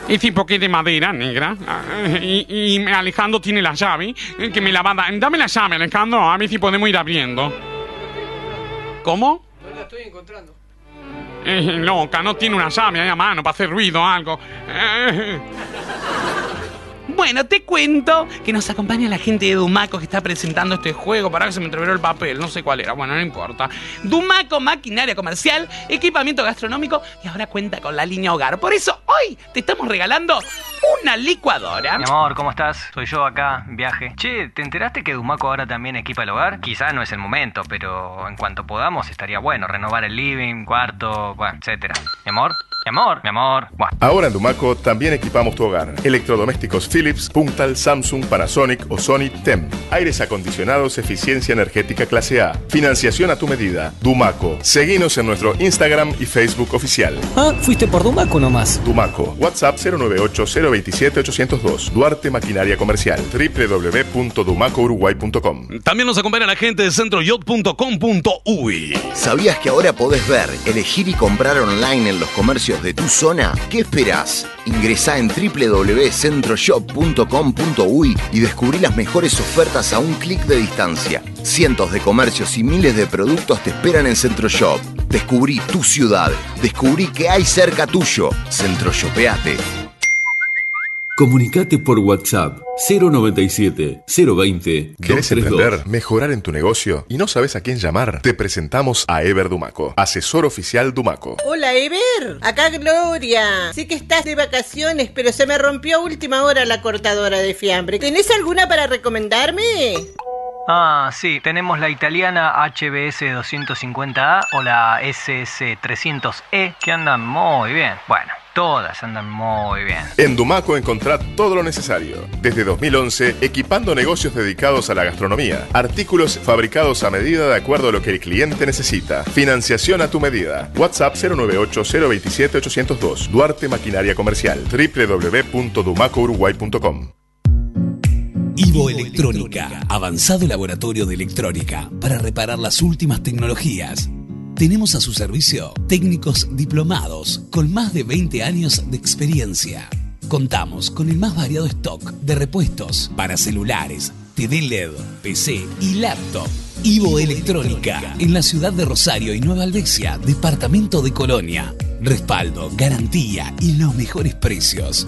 Es tipo que es de madera negra. Ah, Y, y Alejandro tiene la llave. eh, Que me la va a dar. Dame la llave, Alejandro, a ver si podemos ir abriendo. ¿Cómo? No la estoy encontrando. Eh, loca, no tiene una llave ahí a mano para hacer ruido o algo. Eh, Bueno, te cuento que nos acompaña la gente de Dumaco que está presentando este juego. Para que se me entreveró el papel, no sé cuál era. Bueno, no importa. Dumaco, maquinaria comercial, equipamiento gastronómico y ahora cuenta con la línea hogar. Por eso hoy te estamos regalando una licuadora. Mi amor, ¿cómo estás? Soy yo acá, viaje. Che, ¿te enteraste que Dumaco ahora también equipa el hogar? Quizá no es el momento, pero en cuanto podamos estaría bueno renovar el living, cuarto, bueno, etcétera. Mi amor, mi amor, mi amor. Buah. Ahora en Dumaco también equipamos tu hogar. Electrodomésticos Philips, Puntal, Samsung, Panasonic o Sony TEM. Aires acondicionados, eficiencia energética clase A. Financiación a tu medida. Dumaco. Seguinos en nuestro Instagram y Facebook oficial. Ah, fuiste por Dumaco nomás. Dumaco. WhatsApp 098-027-802. Duarte Maquinaria Comercial. www.dumacouruguay.com. También nos acompaña la gente de centroyot.com.uy. ¿Sabías que ahora podés ver, elegir y comprar online en los comercios de tu zona? ¿Qué esperás? Ingresá en www.centroshop.com.uy y descubrí las mejores ofertas a un clic de distancia. Cientos de comercios y miles de productos te esperan en Centroshop. Descubrí tu ciudad. Descubrí que hay cerca tuyo. Centroshopeate. Comunicate por WhatsApp 097 020 ¿Querés 232. emprender, mejorar en tu negocio y no sabes a quién llamar? Te presentamos a Ever Dumaco, asesor oficial Dumaco. Hola, Ever. Acá Gloria. Sé que estás de vacaciones, pero se me rompió a última hora la cortadora de fiambre. ¿Tenés alguna para recomendarme? Ah, sí, tenemos la italiana HBS 250A o la SS 300E que andan muy bien. Bueno, todas andan muy bien. En Dumaco encontrá todo lo necesario. Desde 2011, equipando negocios dedicados a la gastronomía. Artículos fabricados a medida de acuerdo a lo que el cliente necesita. Financiación a tu medida. WhatsApp 098-027-802. Duarte Maquinaria Comercial. www.dumacouruguay.com. Ivo Electrónica, avanzado laboratorio de electrónica para reparar las últimas tecnologías. Tenemos a su servicio técnicos diplomados con más de 20 años de experiencia. Contamos con el más variado stock de repuestos para celulares, TV LED, PC y laptop. Ivo Electrónica, en la ciudad de Rosario y Nueva Albesia, departamento de Colonia. Respaldo, garantía y los mejores precios.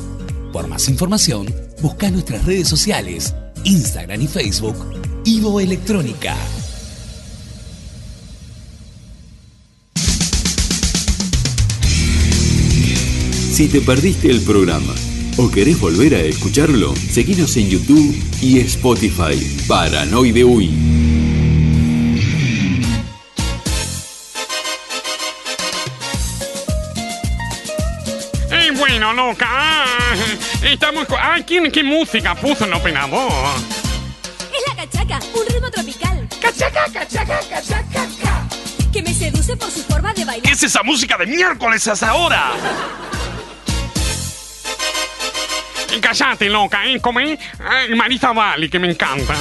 Por más información, busca nuestras redes sociales, Instagram y Facebook, Ivo Electrónica. Si te perdiste el programa o querés volver a escucharlo, seguinos en YouTube y Spotify. Paranoide Uy. Eh, bueno, loca. Ah, estamos. Ah, ¿quién, ¿qué música puso el operador? Es la cachaca, un ritmo tropical. Cachaca, cachaca, cachaca. Que me seduce por su forma de bailar. ¿Qué es esa música de miércoles hasta ahora? [LAUGHS] Cállate, loca, ¿eh? ¿Cómo es? Marisa Bali, que me encanta.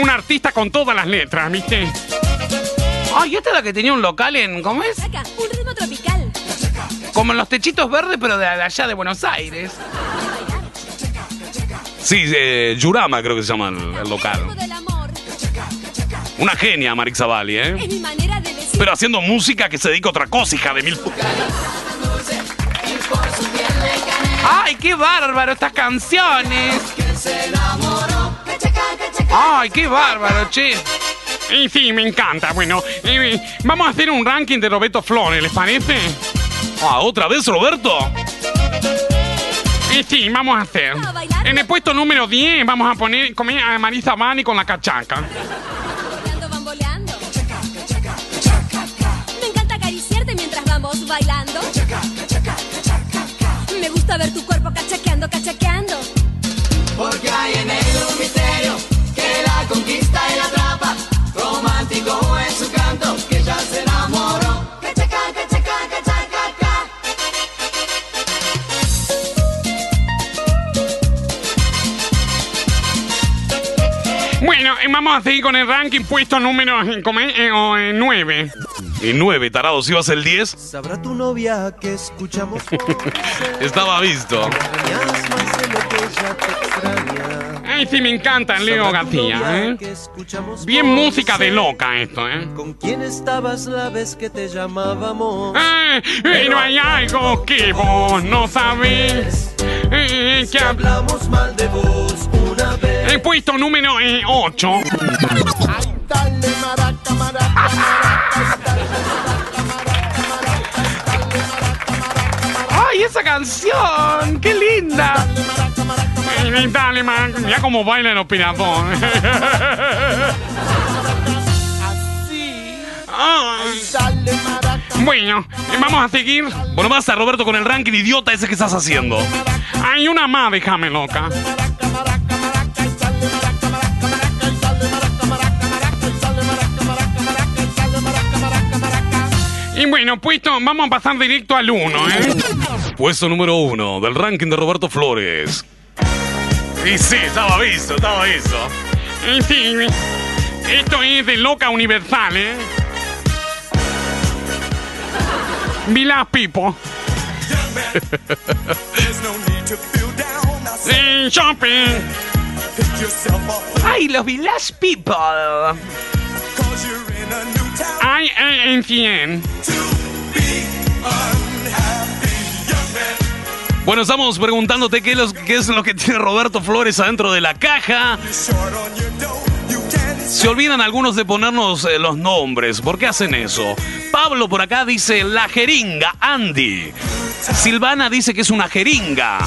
Un artista con todas las letras, ¿viste? Ay, esta es la que tenía un local en. ¿Cómo es? Cachaca, un ritmo tropical. Como en los techitos verdes, pero de, allá de Buenos Aires. Sí, eh, Yurama creo que se llama el, el local. Una genia, Marix Zavalli, ¿eh? Es mi manera de decir. Pero haciendo música que se dedica a otra cosa, hija de mil... pu- ¡Ay, qué bárbaro estas canciones! ¡Ay, qué bárbaro, che! Y sí, me encanta. Bueno, eh, vamos a hacer un ranking de Roberto Flores, ¿les parece? Ah, ¿otra vez, Roberto? Y sí, vamos a hacer. En el puesto número 10 vamos a poner comer a Marisa Bani con la cachaca. Bamboleando, bamboleando. Me encanta acariciarte mientras vamos bailando. Me gusta ver tu cuerpo cachaqueando, cachaqueando. Porque hay en él un misterio que la conquista y la atrapa. Romántico en su canto, que ya se enamoró. Cachaca, cachaca, cachaca, Bueno, eh, vamos a seguir con el ranking puesto número 9. Y 9, tarado, si vas el 10, Sabrá tu novia que escuchamos [LAUGHS] estaba visto. Ay, sí, me encanta Leo García, ¿eh? Bien música de loca esto, ¿eh? ¿Con quién estabas la vez que te llamábamos? Eh, pero hay algo que vos no sabés. Eh, que hablamos mal de vos una vez. El puesto número 8. ¡Ay, esa canción! ¡Qué linda! Mira cómo baila el operador. Ay. Bueno, vamos a seguir. Bueno, basta, Roberto, con el ranking idiota ese que estás haciendo. Hay una más, déjame loca. Y bueno, puesto, vamos a pasar directo al 1, ¿eh? Puesto número 1 del ranking de Roberto Flores. Y sí, estaba visto, estaba visto. Y sí, esto es de loca universal, ¿eh? Vila Pipo. [LAUGHS] Sí, shopping. ¡Ay, los Village People! Ay, eh, en 100. Bueno, estamos preguntándote qué es, lo, que tiene Roberto Flores adentro de la caja. Se olvidan algunos de ponernos eh, los nombres. ¿Por qué hacen eso? Pablo por acá dice la jeringa, Andy. Silvana dice que es una jeringa.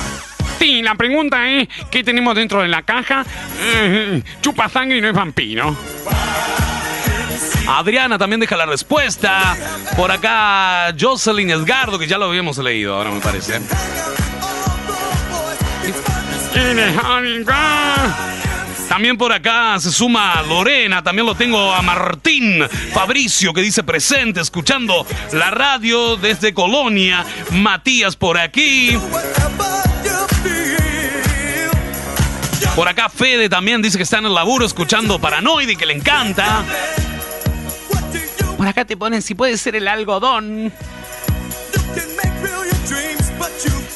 Sí, la pregunta es, ¿qué tenemos dentro de la caja? [LAUGHS] Chupa sangre y no es vampiro. Adriana también deja la respuesta. Por acá Jocelyn Edgardo, que ya lo habíamos leído, ahora me parece. También por acá se suma Lorena, también lo tengo a Martín Fabricio que dice presente, escuchando la radio desde Colonia. Matías por aquí. Por acá Fede también dice que está en el laburo escuchando Paranoide y que le encanta. Por acá te ponen si puede ser el algodón.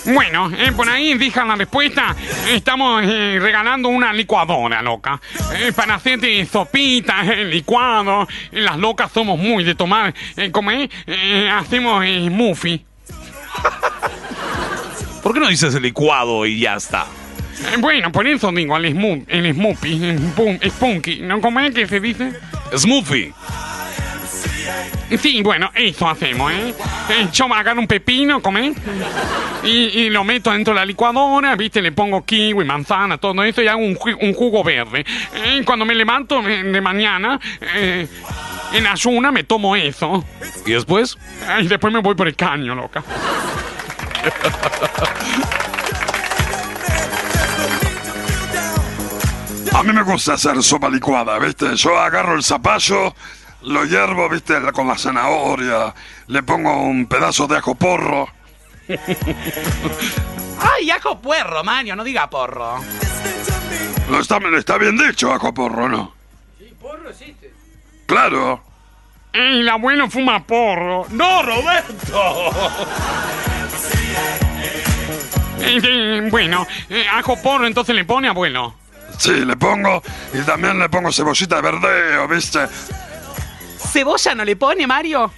Bueno, eh, por ahí dejan la respuesta. Estamos eh, regalando una licuadora, loca. Eh, para hacerte sopitas, eh, licuado. Eh, las locas somos muy de tomar. Eh, como es, eh, hacemos eh, smoothie. [LAUGHS] ¿Por qué no dices el licuado y ya está? Eh, bueno, por eso digo el, smoo- el smoothie. el pun- spunky. ¿No? ¿Cómo es que se dice? Smoothie. Sí, bueno, eso hacemos, ¿eh? Eh, Yo agarro un pepino, ¿comé? Y, y lo meto dentro de la licuadora, ¿viste? Le pongo kiwi, manzana, todo eso y hago un, un jugo verde. Eh, cuando me levanto eh, de mañana, eh, en ayuna me tomo eso. ¿Y después? Y después me voy por el caño, loca. A mí me gusta hacer sopa licuada, ¿viste? Yo agarro el zapallo, lo hiervo, ¿viste? Con la zanahoria, le pongo un pedazo de ajo porro. [LAUGHS] ¡Ay, ajo puerro, Mario! No diga porro. No está, está bien dicho, ajo porro, ¿no? Porro existe. Claro. El abuelo fuma porro. ¡No, Roberto! Eh, [LAUGHS] eh, bueno, eh, ajo porro entonces le pone abuelo. Sí, le pongo y también le pongo cebollita de verdeo, ¿viste? ¿Cebolla no le pone, Mario?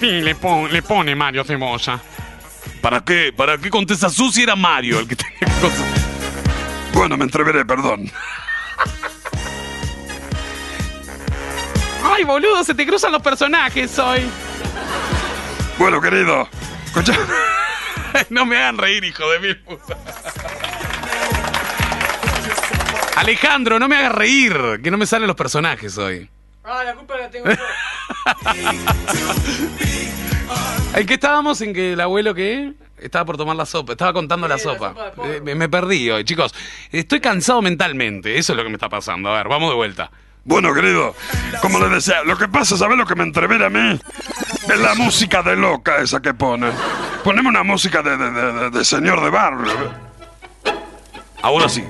Sí, le, pon- le pone Mario cebolla. ¿Para qué? ¿Para qué contestas tú si era Mario el que tenía? Bueno, me entreveré, perdón. Ay, boludo, se te cruzan los personajes hoy. Bueno, querido, escucha. [LAUGHS] no me hagan reír, hijo de mil puta. Alejandro, no me hagas reír, que no me salen los personajes hoy. Ah, la culpa la tengo yo. [LAUGHS] ¿En qué estábamos? ¿En que el abuelo qué? Estaba por tomar la sopa, estaba contando la sopa. Eh, me, me perdí hoy, chicos. Estoy cansado mentalmente, eso es lo que me está pasando. A ver, vamos de vuelta. Bueno, querido, como le decía, lo que pasa, ¿sabes lo que me entrevera a mí? Es la música de loca esa que pone. Poneme una música de, de- de- de- de señor de barrio. Ahora sí.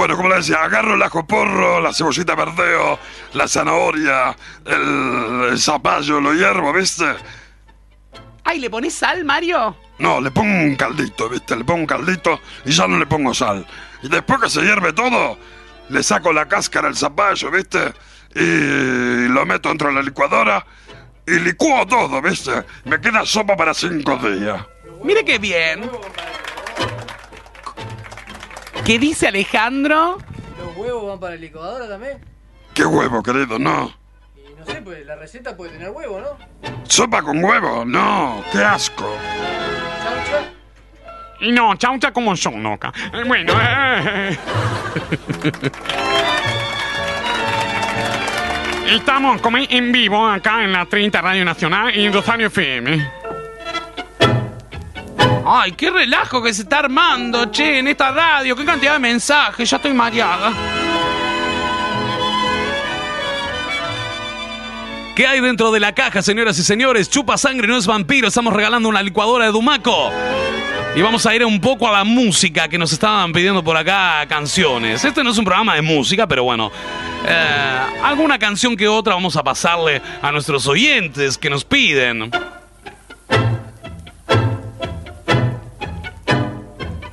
Bueno, como le decía, agarro el ajo porro, la cebollita verdeo, la zanahoria, el, el zapallo, lo hiervo, ¿viste? Ay, ¿le pones sal, Mario? No, le pongo un caldito, ¿viste? Le pongo un caldito y ya no le pongo sal. Y después que se hierve todo, le saco la cáscara al zapallo, ¿viste? Y lo meto dentro de la licuadora y licúo todo, ¿viste? Me queda sopa para cinco días. Mire qué bien. ¿Qué dice Alejandro? ¿Los huevos van para el licuadora también? ¿Qué huevo, querido? No. Y no sé, pues la receta puede tener huevo, ¿no? ¿Sopa con huevo? No, qué asco. Chaucha. Y no, chaucha como son, loca. Eh, Bueno, eh. Estamos como en vivo acá en la 30 Radio Nacional y en Rosario FM. Ay, qué relajo que se está armando, che, en esta radio. Qué cantidad de mensajes, ya estoy mareada. ¿Qué hay dentro de la caja, señoras y señores? Chupa sangre, no es vampiro. Estamos regalando una licuadora de Dumaco. Y vamos a ir un poco a la música que nos estaban pidiendo por acá canciones. Este no es un programa de música, pero bueno. eh, alguna canción que otra vamos a pasarle a nuestros oyentes que nos piden.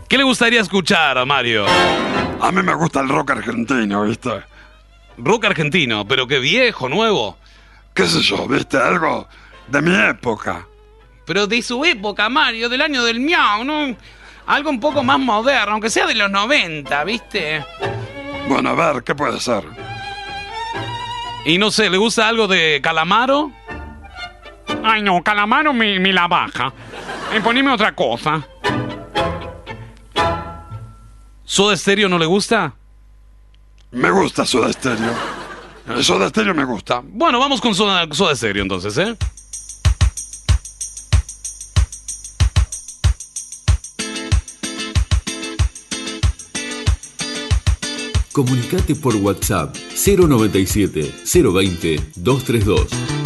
¿Qué le gustaría escuchar, Mario? A mí me gusta el rock argentino, ¿viste? Rock argentino, pero qué viejo, nuevo. ¿Qué sé yo, viste? Algo de mi época. Pero de su época, Mario, del año del miau, ¿no? Algo un poco más moderno, aunque sea de los 90, ¿viste? Bueno, a ver, ¿qué puede ser? Y no sé, ¿le gusta algo de Calamaro? Ay, no, Calamaro me, me la baja. Eh, poneme otra cosa. ¿Soda Stereo no le gusta? Me gusta Soda Stereo. El Soda Stereo me gusta. Bueno, vamos con Soda, Soda Stereo entonces, ¿eh? Comunicate por WhatsApp 097 020 232.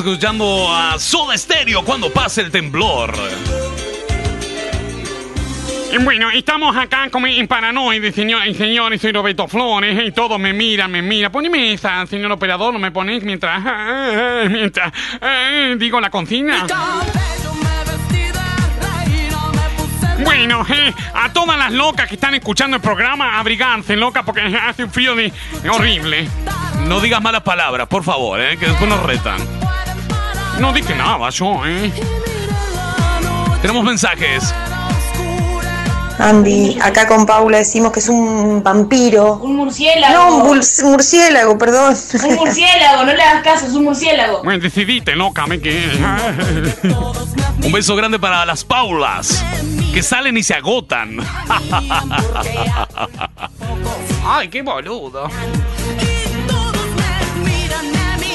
Estamos escuchando a Soda Stereo cuando pase el temblor. Y Bueno, estamos acá como en Paranoide, señor, y señores, soy Roberto Flores, y todos me miran, me miran. Poneme esa, señor operador, no me pones mientras, mientras, eh, digo la consigna. Bueno, eh, a todas las locas que están escuchando el programa, abriganse, loca, porque hace un frío de, horrible. No digas malas palabras, por favor, eh, que después nos retan. No dije nada yo, ¿eh? Tenemos mensajes. Andy, acá con Paula decimos que es un vampiro. Un murciélago. No, un murciélago, perdón. Un murciélago, no le hagas caso, es un murciélago. Bueno, decidiste, loca, me que. [LAUGHS] Un beso grande para las Paulas, que salen y se agotan. [LAUGHS] Ay, qué boludo.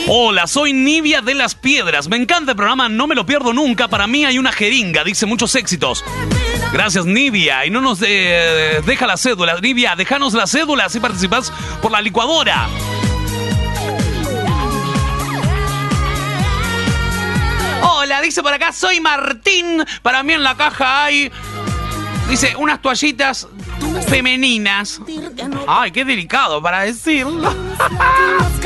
Hola, soy Nivia de las Piedras. Me encanta el programa, no me lo pierdo nunca. Para mí hay una jeringa, dice muchos éxitos. Gracias, Nivia. Y no nos eh, deja la cédula. Nivia, déjanos la cédula si participas por la licuadora. Hola, dice por acá, soy Martín. Para mí en la caja hay, dice, unas toallitas femeninas. Ay, qué delicado para decirlo. [LAUGHS]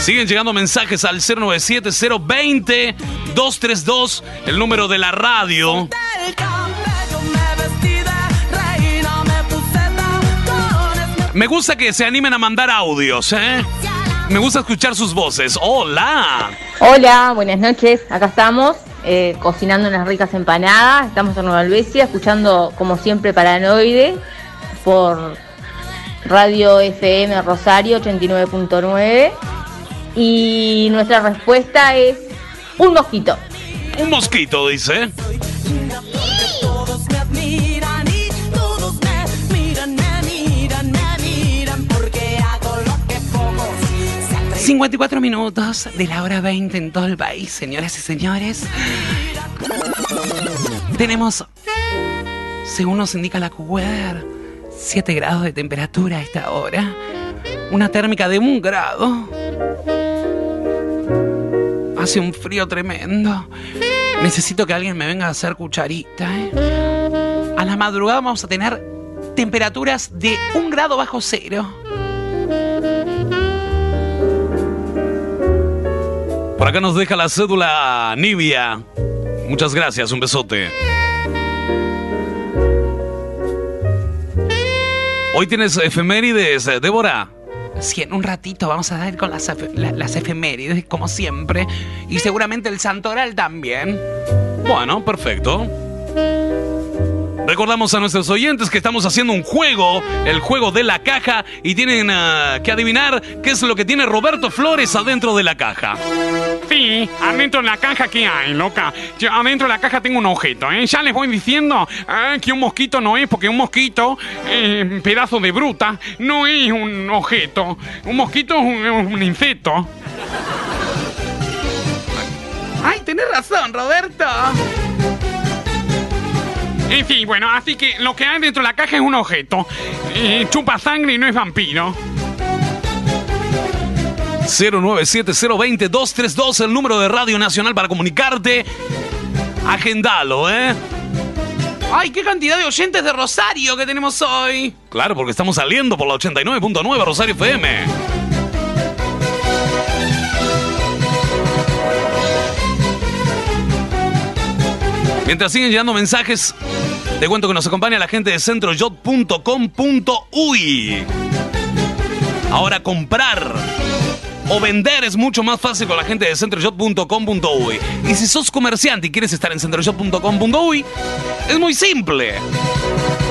Siguen llegando mensajes al 097-020-232, el número de la radio. Me gusta que se animen a mandar audios, ¿eh? Me gusta escuchar sus voces. ¡Hola! Hola, buenas noches. Acá estamos eh, cocinando unas ricas empanadas. Estamos en Nueva Albesia, escuchando como siempre Paranoide por Radio FM Rosario 89.9. Y nuestra respuesta es un mosquito. Un mosquito, dice. Todos me admiran y todos me miran, me miran, me miran porque hago lo que pocos se atreven. 54 minutos de la hora 20 en todo el país, señoras y señores. Tenemos, según nos indica la Weather, 7 grados de temperatura a esta hora. Una térmica de un grado. Hace un frío tremendo. Necesito que alguien me venga a hacer cucharita. ¿eh? A la madrugada vamos a tener temperaturas de un grado bajo cero. Por acá nos deja la cédula Nivia. Muchas gracias, un besote. Hoy tienes efemérides, eh, Débora. Sí, en un ratito vamos a dar con las, las efemérides, como siempre. Y seguramente el santoral también. Bueno, perfecto. Recordamos a nuestros oyentes que estamos haciendo un juego, el juego de la caja, y tienen ah, que adivinar qué es lo que tiene Roberto Flores adentro de la caja. Sí, adentro de la caja, ¿qué hay, loca? Yo adentro de la caja tengo un objeto, ¿eh? Ya les voy diciendo ah, que un mosquito no es, porque un mosquito, eh, pedazo de bruta, no es un objeto. Un mosquito es un, es un insecto. Ay, tenés razón, Roberto. En fin, bueno, así que lo que hay dentro de la caja es un objeto. Eh, chupa sangre y no es vampiro. 097-020-232, el número de Radio Nacional para comunicarte. Agendalo, ¿eh? Ay, qué cantidad de oyentes de Rosario que tenemos hoy. Claro, porque estamos saliendo por la 89.9 Rosario FM. Mientras siguen llegando mensajes, te cuento que nos acompaña la gente de centroyot.com.uy. Ahora comprar o vender es mucho más fácil con la gente de centroshop.com.uy. Y si sos comerciante y quieres estar en centroshop.com.uy, es muy simple.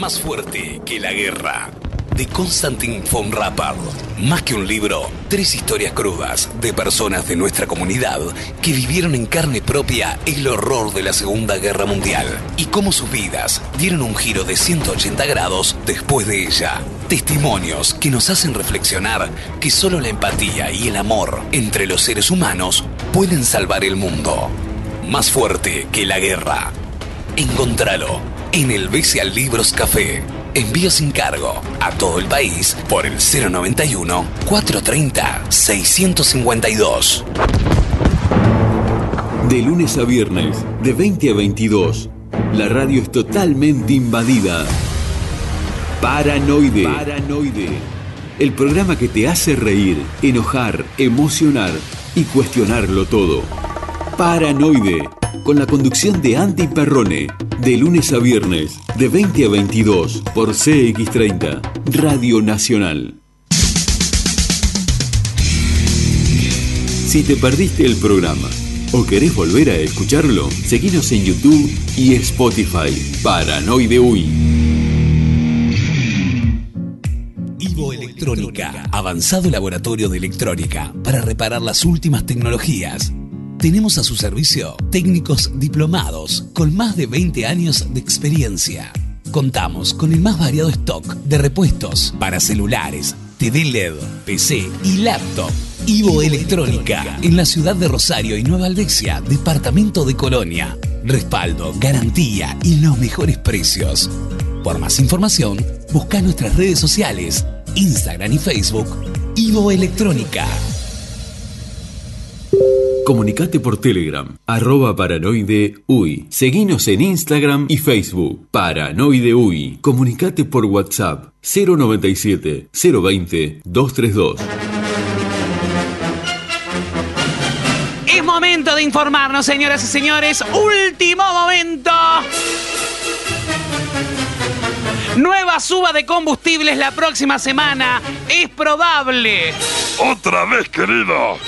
Más fuerte que la guerra. De Constantin von Rappard. Más que un libro, tres historias crudas de personas de nuestra comunidad que vivieron en carne propia el horror de la Segunda Guerra Mundial y cómo sus vidas dieron un giro de 180 grados después de ella. Testimonios que nos hacen reflexionar que solo la empatía y el amor entre los seres humanos pueden salvar el mundo. Más fuerte que la guerra. Encontralo en el Bestial Libros Café. Envío sin cargo a todo el país por el 091 430 652. De lunes a viernes, de 20 a 22, la radio es totalmente invadida. Paranoide. Paranoide. El programa que te hace reír, enojar, emocionar y cuestionarlo todo. Paranoide. Con la conducción de Andy Perrone. De lunes a viernes, de 20 a 22, por CX30, Radio Nacional. Si te perdiste el programa o querés volver a escucharlo, seguinos en YouTube y Spotify. Paranoide Uy. Electrónica, avanzado laboratorio de electrónica para reparar las últimas tecnologías. Tenemos a su servicio técnicos diplomados con más de 20 años de experiencia. Contamos con el más variado stock de repuestos para celulares, TV LED, PC y laptop. Ivo Electrónica, en la ciudad de Rosario y Nueva Albesia, departamento de Colonia. Respaldo, garantía y los mejores precios. Por más información, busca nuestras redes sociales, Instagram y Facebook, Ivo Electrónica. Comunicate por Telegram, arroba paranoide uy. Seguinos en Instagram y Facebook, paranoide uy. Comunicate por WhatsApp, 097 020 232. Es momento de informarnos, señoras y señores. Último momento. Nueva suba de combustibles la próxima semana. Es probable. Otra vez, querido.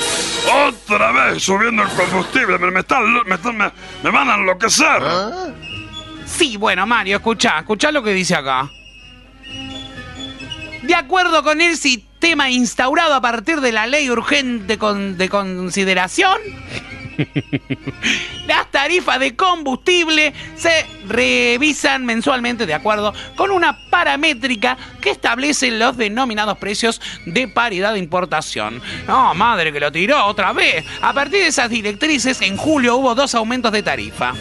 Otra vez subiendo el combustible. Me, me están, me, están- me- me van a enloquecer. Sí, bueno, Mario, escucha, escucha lo que dice acá. De acuerdo con el sistema instaurado a partir de la ley urgente con- de consideración, [LAUGHS] las tarifas de combustible se revisan mensualmente de acuerdo con una paramétrica que establece los denominados precios de paridad de importación. No, madre que lo tiró otra vez. A partir de esas directrices, en julio hubo dos aumentos de tarifa.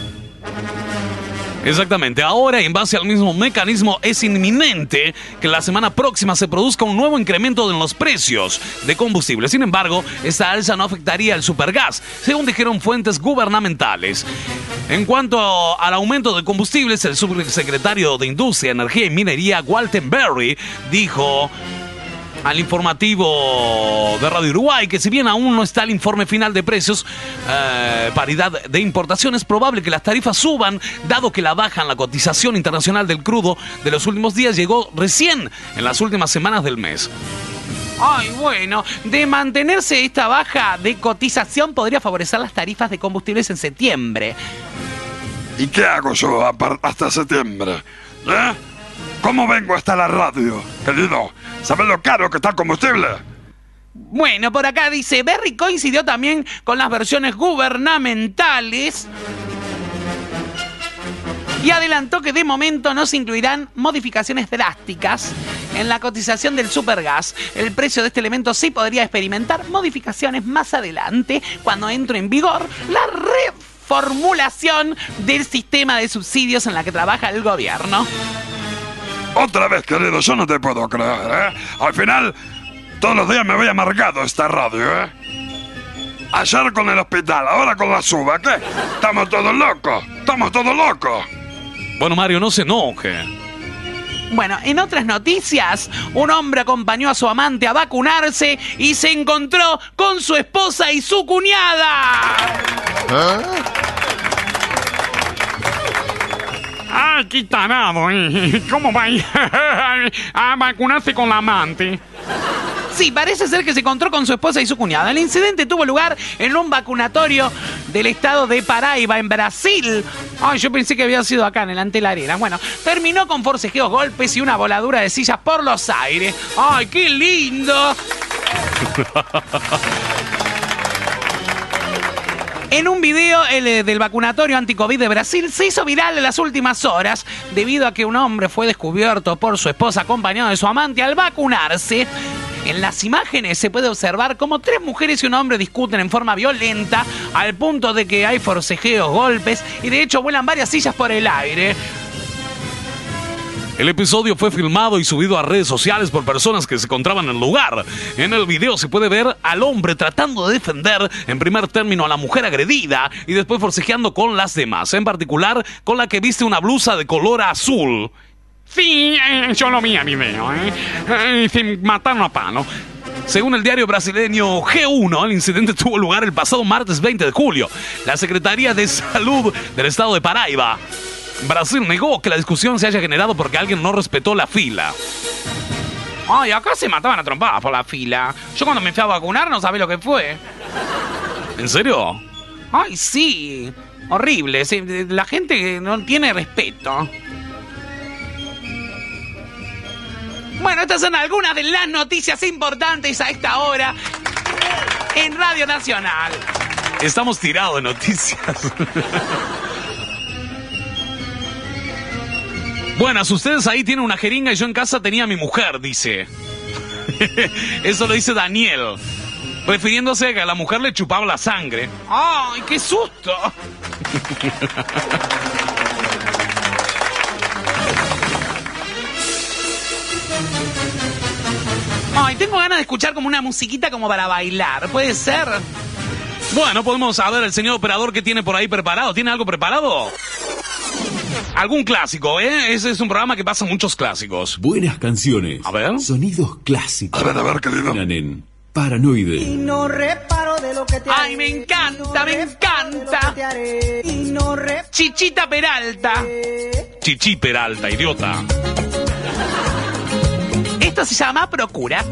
Exactamente, ahora en base al mismo mecanismo es inminente que la semana próxima se produzca un nuevo incremento en los precios de combustible. Sin embargo, esta alza no afectaría al supergas, según dijeron fuentes gubernamentales. En cuanto al aumento de combustibles, el subsecretario de Industria, Energía y Minería, Walter Berry, dijo al informativo de Radio Uruguay que si bien aún no está el informe final de precios, eh, paridad de importación, es probable que las tarifas suban, dado que la baja en la cotización internacional del crudo de los últimos días llegó recién en las últimas semanas del mes. Ay, bueno, de mantenerse esta baja de cotización podría favorecer las tarifas de combustibles en septiembre. ¿Y qué hago yo hasta septiembre? ¿Eh? ¿Cómo vengo hasta la radio, querido? ¿Sabes lo caro que está el combustible? Bueno, por acá dice, Berry coincidió también con las versiones gubernamentales y adelantó que de momento no se incluirán modificaciones drásticas en la cotización del supergas. El precio de este elemento sí podría experimentar modificaciones más adelante cuando entre en vigor la reformulación del sistema de subsidios en la que trabaja el gobierno. Otra vez, querido, yo no te puedo creer, ¿eh? Al final, todos los días me voy amargado esta radio, ¿eh? Ayer con el hospital, ahora con la suba, ¿qué? Estamos todos locos, estamos todos locos. Bueno, Mario, no se enoje. Bueno, en otras noticias, un hombre acompañó a su amante a vacunarse y se encontró con su esposa y su cuñada. ¡Ay, qué tarado! ¿eh? [LAUGHS] ¿Cómo va a ir [LAUGHS] a vacunarse con la amante? Sí, parece ser que se encontró con su esposa y su cuñada. El incidente tuvo lugar en un vacunatorio del estado de Paraíba, en Brasil. Ay, yo pensé que había sido acá, en el Antelarena. Bueno, terminó con forcejeos, golpes y una voladura de sillas por los aires. ¡Ay, qué lindo! [LAUGHS] En un video eh, del vacunatorio anticovid de Brasil se hizo viral en las últimas horas debido a que un hombre fue descubierto por su esposa acompañado de su amante al vacunarse. En las imágenes se puede observar cómo tres mujeres y un hombre discuten en forma violenta al punto de que hay forcejeos, golpes y de hecho vuelan varias sillas por el aire. El episodio fue filmado y subido a redes sociales por personas que se encontraban en el lugar. En el video se puede ver al hombre tratando de defender en primer término a la mujer agredida y después forcejeando con las demás, en particular con la que viste una blusa de color azul. Sí, eh, yo lo vi a video, ¿eh? Eh, Se mataron a palo. Según el diario brasileño G1, el incidente tuvo lugar el pasado martes 20 de julio. La Secretaría de Salud del estado de Paraíba, Brasil, negó que la discusión se haya generado porque alguien no respetó la fila. Ay, acá se mataban a trompadas por la fila. Yo cuando me fui a vacunar no sabía lo que fue. ¿En serio? Ay, sí. Horrible. La gente no tiene respeto. Bueno, estas son algunas de las noticias importantes a esta hora en Radio Nacional. Estamos tirados de noticias. [LAUGHS] Buenas, ustedes ahí tienen una jeringa y yo en casa tenía a mi mujer, dice. [LAUGHS] Eso lo dice Daniel, refiriéndose a que a la mujer le chupaba la sangre. ¡Ay, qué susto! [LAUGHS] Ay, tengo ganas de escuchar como una musiquita como para bailar. ¿Puede ser? Bueno, podemos saber el señor operador que tiene por ahí preparado. ¿Tiene algo preparado? Algún clásico, ¿eh? Ese es un programa que pasa muchos clásicos. Buenas canciones. A ver. Sonidos clásicos. A ver, a ver, querido. En Paranoide. Y no reparo de lo que te ¡Ay, me encanta, me encanta! Y no Chichita Peralta. Chichi Peralta, idiota. Esto se llama. Procura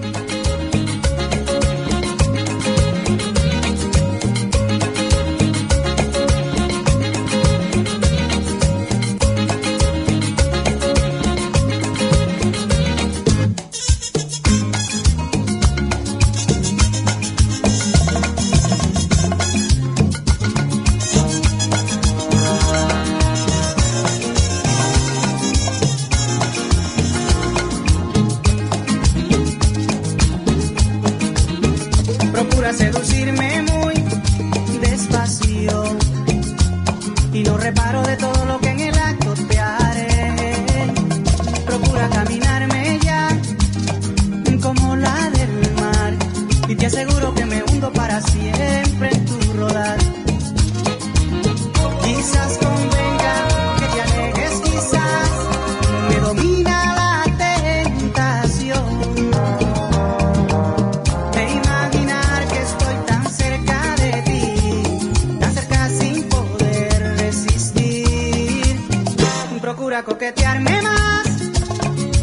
Procura coquetearme más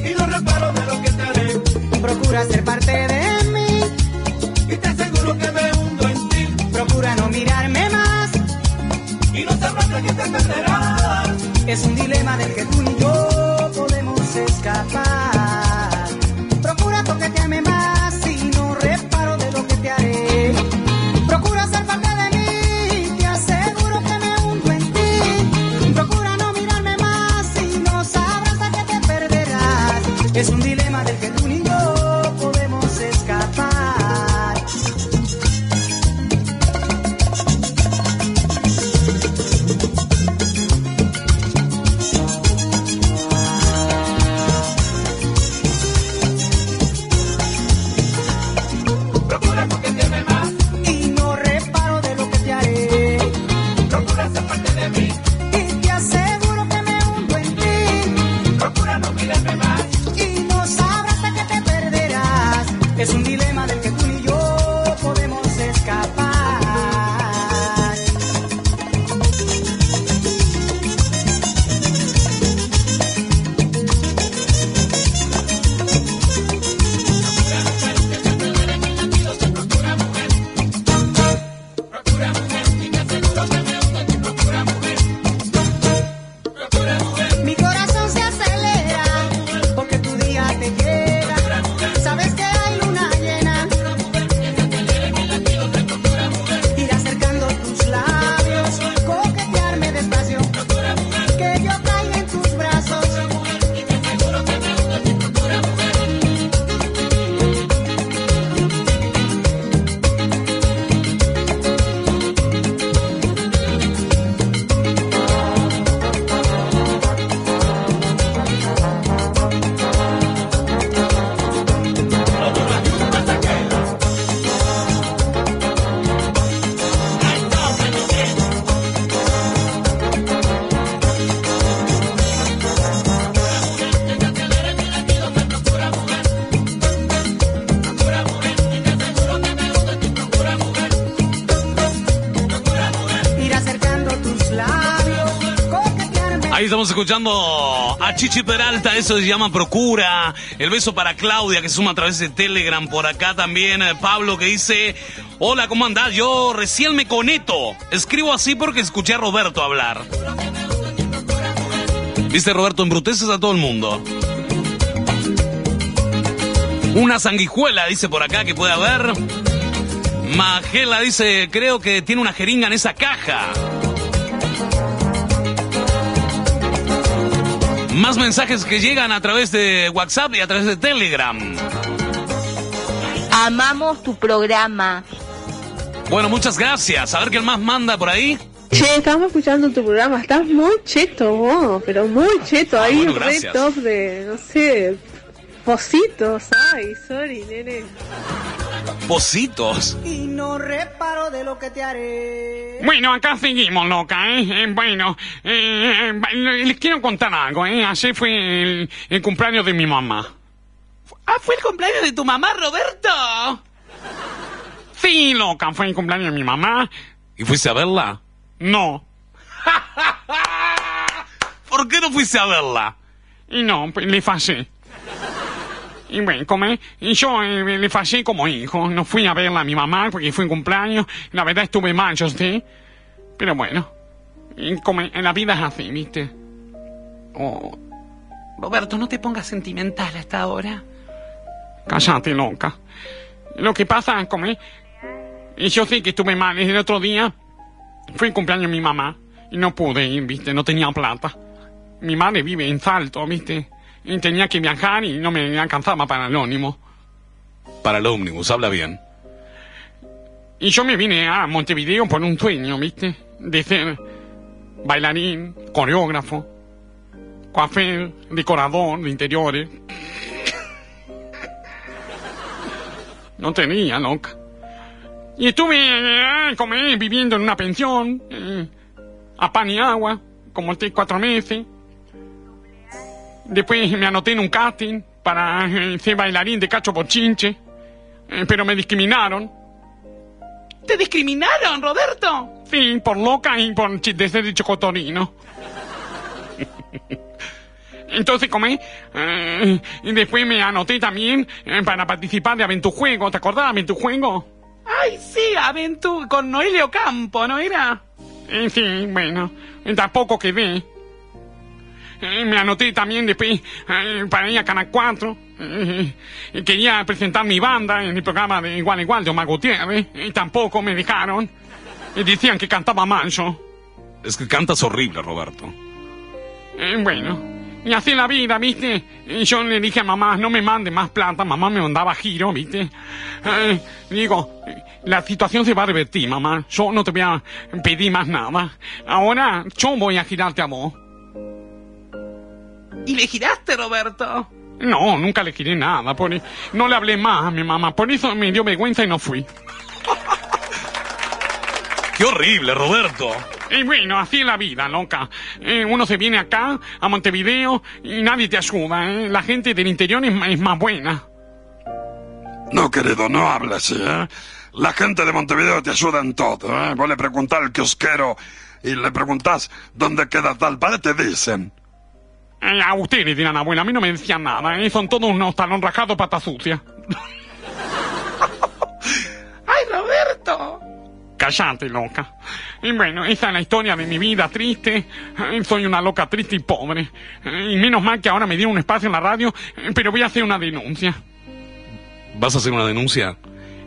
y no reparo de lo que te haré. Procura ser parte de mí y te aseguro que me hundo en ti. Procura no mirarme más y no sabrás de quién te perderás. Es un dilema estamos escuchando a Chichi Peralta, eso se llama Procura. El beso para Claudia que suma a través de Telegram. Por acá también eh, Pablo que dice, hola, ¿cómo andás? Yo recién me conecto. Escribo así porque escuché a Roberto hablar. Viste, Roberto, embruteces a todo el mundo. Una sanguijuela, dice por acá, que puede haber. Magela dice, creo que tiene una jeringa en esa caja. Más mensajes que llegan a través de WhatsApp y a través de Telegram. Amamos tu programa. Bueno, muchas gracias. A ver quién más manda por ahí. Che, estamos escuchando tu programa, estás muy cheto vos, pero muy cheto, ahí bueno, re top de, no sé, positos, ay, sorry, nene. Positos. Y no reparo de lo que te haré. Bueno, acá seguimos, loca, ¿eh? Eh, bueno, eh, eh, les quiero contar algo, ¿eh? Ayer fue el, el cumpleaños de mi mamá. Ah, fue el cumpleaños de tu mamá, Roberto. Sí, loca, fue el cumpleaños de mi mamá. ¿Y fuiste a verla? No. [LAUGHS] ¿Por qué no fuiste a verla? Y no, pues le fallé. Y bueno, como es, y yo eh, le fallé como hijo. No fui a verla a mi mamá porque fue un cumpleaños. La verdad estuve mal, yo sé. Pero bueno, y como en la vida es así, ¿viste? Oh. Roberto, no te pongas sentimental a esta hora. Cállate, loca. Lo que pasa es como es, y yo sé que estuve mal. El otro día fue el cumpleaños de mi mamá y no pude ir, ¿viste? No tenía plata. Mi madre vive en Salto, ¿viste? Y tenía que viajar y no me alcanzaba para el ónimo. Para el ómnibus, habla bien. Y yo me vine a Montevideo por un sueño, ¿viste? De ser bailarín, coreógrafo, coafer, decorador de interiores. No tenía, loca. Y estuve eh, como, eh, viviendo en una pensión, eh, a pan y agua, como tres, cuatro meses. Después me anoté en un casting para eh, ser bailarín de cacho pochinche, eh, pero me discriminaron. ¿Te discriminaron, Roberto? Sí, por loca y por de ser chocotorino. Entonces, como es, eh, y después me anoté también eh, para participar de Aventujuego. ¿Te acordás de Aventujuego? Ay, sí, Aventu con Noelio Campo, ¿no era? Eh, sí, bueno, tampoco quedé. Eh, me anoté también después eh, para ir a Canal 4. Eh, quería presentar mi banda en el programa de Igual Igual de Omar Gutiérrez. Y tampoco me dejaron. Y decían que cantaba mal yo. Es que cantas horrible, Roberto. Eh, bueno, y así la vida, ¿viste? Y yo le dije a mamá, no me mande más plata, mamá me mandaba giro, ¿viste? Eh, digo, la situación se va a revertir, mamá. Yo no te voy a pedir más nada. Ahora yo voy a girarte a vos. ¿Y le giraste, Roberto? No, nunca le giré nada. Por, no le hablé más a mi mamá. Por eso me dio vergüenza y no fui. ¡Qué horrible, Roberto! Y bueno, así es la vida, loca. Eh, uno se viene acá, a Montevideo, y nadie te ayuda, ¿eh? La gente del interior es, más buena. No, querido, no habla así, ¿eh? La gente de Montevideo te ayuda en todo, ¿eh? Vos le preguntás al kiosquero y le preguntás dónde queda tal pared, te dicen. Eh, a ustedes dirán, abuela, a mí no me decían nada, ¿eh? Son todos unos talón rajados pata sucia. [LAUGHS] ¡Ay, Roberto! Cállate, loca. Y bueno, esa es la historia de mi vida triste. Eh, Soy una loca triste y pobre. Eh, Y menos mal que ahora me dieron un espacio en la radio, pero voy a hacer una denuncia. ¿Vas a hacer una denuncia?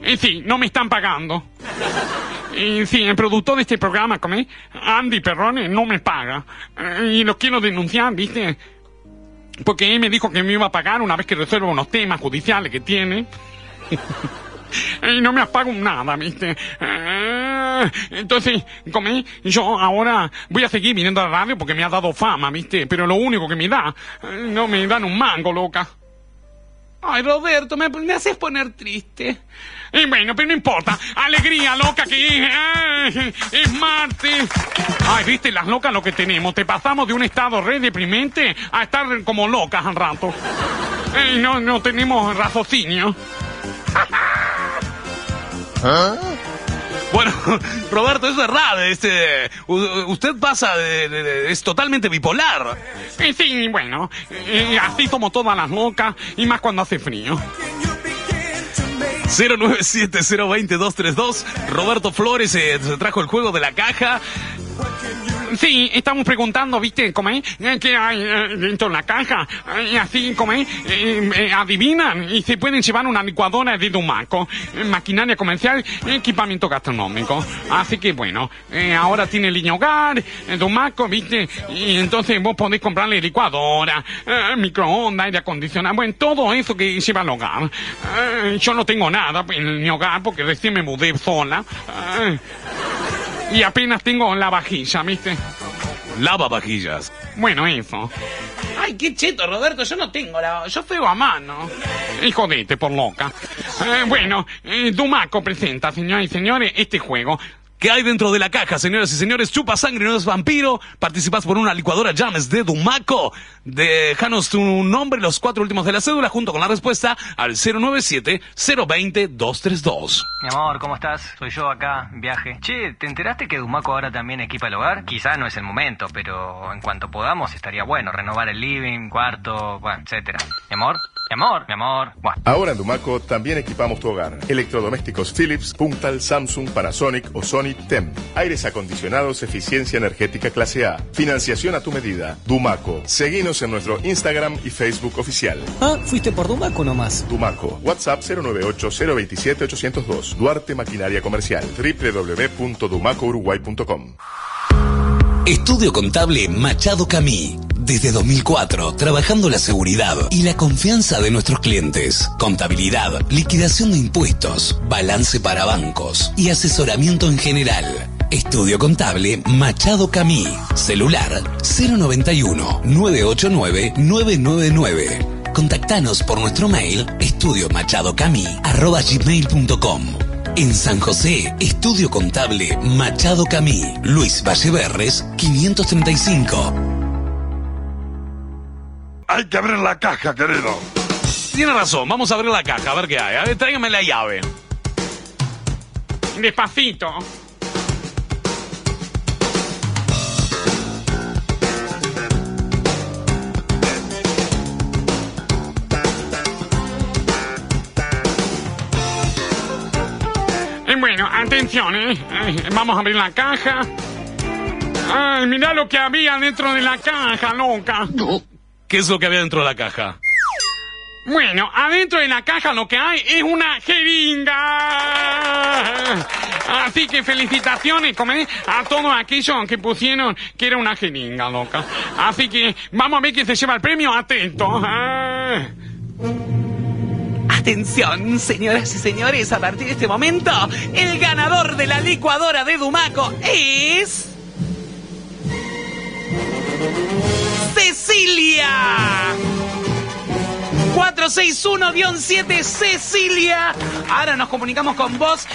Y sí, no me están pagando. Y sí, el productor de este programa, como es, Andy Perrone, no me paga. Eh, Y lo quiero denunciar, ¿viste? Porque él me dijo que me iba a pagar una vez que resuelva unos temas judiciales que tiene. [LAUGHS] y no me pago nada, ¿viste? Eh, Entonces, como es, yo ahora voy a seguir viniendo a la radio porque me ha dado fama, ¿viste? Pero lo único que me da, eh, no me dan un mango, loca. Ay, Roberto, me, me haces poner triste. Y bueno, pero no importa. Alegría, loca, que es, es martes. Ay, viste, las locas lo que tenemos. Te pasamos de un estado re deprimente a estar como locas al rato. No, no tenemos raciocinio. Bueno, [LAUGHS] Roberto, es verdad, este, usted pasa de, de- de- es totalmente bipolar. Sí, bueno, eh, así somos todas las locas y más cuando hace frío. 097-020-232. Roberto Flores eh, trajo el juego de la caja. Sí, estamos preguntando, ¿viste? ¿Cómo es? Eh, ¿Qué hay eh, dentro de la caja? Eh, así, ¿cómo es? Adivinan y se pueden llevar una licuadora de Dumaco, maquinaria comercial, equipamiento gastronómico. Así que bueno, ahora tiene línea hogar, Dumaco, ¿viste? Y entonces vos podés comprarle licuadora, microondas, aire acondicionado, bueno, todo eso que lleva al hogar. Yo no tengo nada en mi hogar porque recién me mudé sola. Y apenas tengo la vajilla, ¿viste? Lava vajillas. Bueno, eso. Ay, qué cheto, Roberto, yo no tengo la... Yo feo a mano. Y jodete por loca. Eh, bueno, eh, Dumaco presenta, señoras y señores, este juego. ¿Qué hay dentro de la caja, señoras y señores? Chupa sangre, no es vampiro. Participas por una licuadora Llames de Dumaco. Déjanos tu nombre, los cuatro últimos de la cédula, junto con la respuesta al 097-020-232. Mi amor, ¿cómo estás? Soy yo acá, viaje. Che, ¿te enteraste que Dumaco ahora también equipa el hogar? Quizá no es el momento, pero en cuanto podamos estaría bueno renovar el living, cuarto, bueno, etcétera. Mi amor, mi amor, mi amor. Buah. Ahora en Dumaco también equipamos tu hogar. Electrodomésticos Philips, Puntal, Samsung, Panasonic o Sony TEM. Aires acondicionados, eficiencia energética clase A. Financiación a tu medida. Dumaco. Seguinos en nuestro Instagram y Facebook oficial. Ah, fuiste por Dumaco nomás. Dumaco. WhatsApp 098-027-802. Duarte Maquinaria Comercial. www.dumacouruguay.com. Estudio Contable Machado Camí. Desde 2004, trabajando la seguridad y la confianza de nuestros clientes. Contabilidad, liquidación de impuestos, balance para bancos y asesoramiento en general. Estudio Contable Machado Camí. Celular 091-989-999. Contactanos por nuestro mail estudiomachadocamí.com. En San José, Estudio Contable Machado Camí, Luis Valleverres, 535. Hay que abrir la caja, querido. Tiene razón, vamos a abrir la caja, a ver qué hay. A ver, tráigame la llave. Despacito. Eh, bueno, atención, ¿eh? Eh, Vamos a abrir la caja. Ay, mira lo que había dentro de la caja, loca. ¿Qué es lo que había dentro de la caja? Bueno, adentro de la caja lo que hay es una jeringa. Así que felicitaciones a todos aquellos que pusieron que era una jeringa, loca. Así que vamos a ver quién se lleva el premio. Atento. Ah. Atención, señoras y señores, a partir de este momento, el ganador de la licuadora de Dumaco es... Cecilia. 461-7 Cecilia. Ahora nos comunicamos con vos.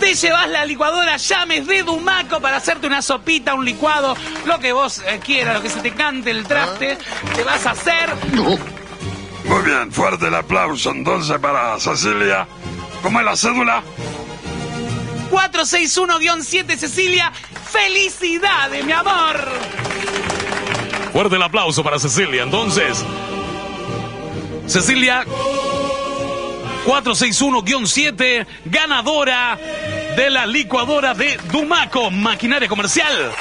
Te llevas la licuadora Llames de Dumaco para hacerte una sopita, un licuado, lo que vos eh, quieras, lo que se te cante el traste, te vas a hacer. Muy bien, fuerte el aplauso entonces para Cecilia. ¿Cómo es la cédula? 461-7 Cecilia. ¡Felicidades, mi amor! Fuerte el aplauso para Cecilia, entonces. Cecilia 461-7, ganadora de la licuadora de Dumaco, maquinaria comercial.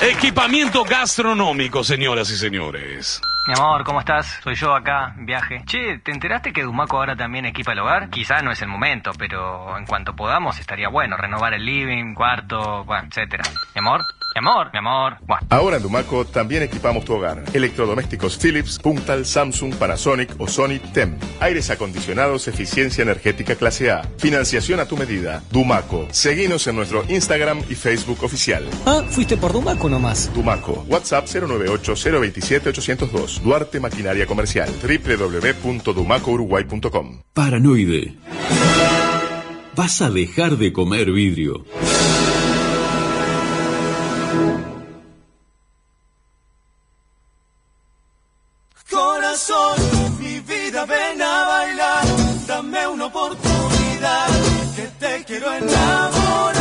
Equipamiento gastronómico, señoras y señores. Mi amor, ¿cómo estás? Soy yo acá, viaje. Che, ¿te enteraste que Dumaco ahora también equipa el hogar? Quizá no es el momento, pero en cuanto podamos estaría bueno renovar el living, cuarto, bueno, etcétera. Mi amor, mi amor, mi amor. Buah. Ahora en Dumaco también equipamos tu hogar. Electrodomésticos Philips, Puntal, Samsung, Panasonic o Sony TEM. Aires acondicionados, eficiencia energética clase A. Financiación a tu medida. Dumaco. Seguinos en nuestro Instagram y Facebook oficial. Ah, fuiste por Dumaco nomás. Dumaco. WhatsApp 098-027-802. Duarte Maquinaria Comercial. www.dumacouruguay.com. Paranoide. Vas a dejar de comer vidrio. Corazón, mi vida ven a bailar, dame una oportunidad que te quiero enamorar.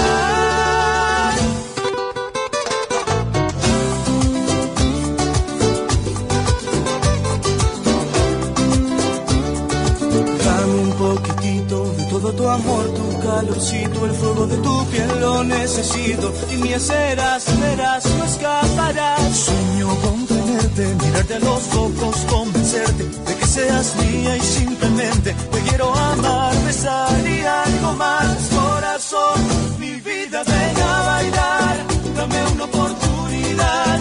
Dame un poquitito de todo tu amor, tu calorcito, el fuego de tu piel lo necesito. Y mi serás, verás, no escaparás. Sueño con tenerte, mirarte a los ojos, convencerte de que seas mía y simplemente te quiero amar, besar y algo más. Corazón, mi vida, ven a bailar, dame una oportunidad,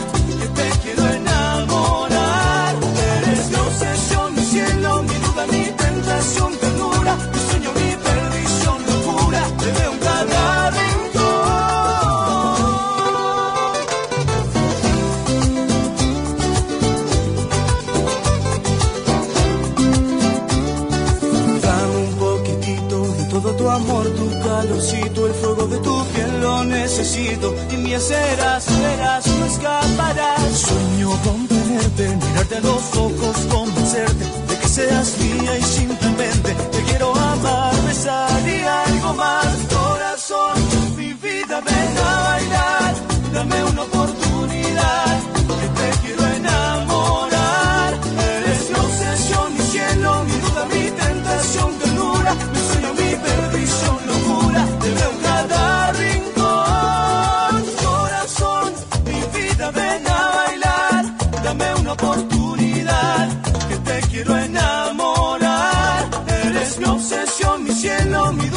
calorcito, el fuego de tu piel lo necesito. Y mi serás, verás, no escaparás. Sueño con tenerte, mirarte a los ojos, convencerte de que seas mía y simplemente te quiero amar, besar y algo más. Corazón, mi vida, ven a bailar, dame una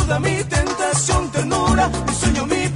duda, mi tentación, ternura, mi sueño, mi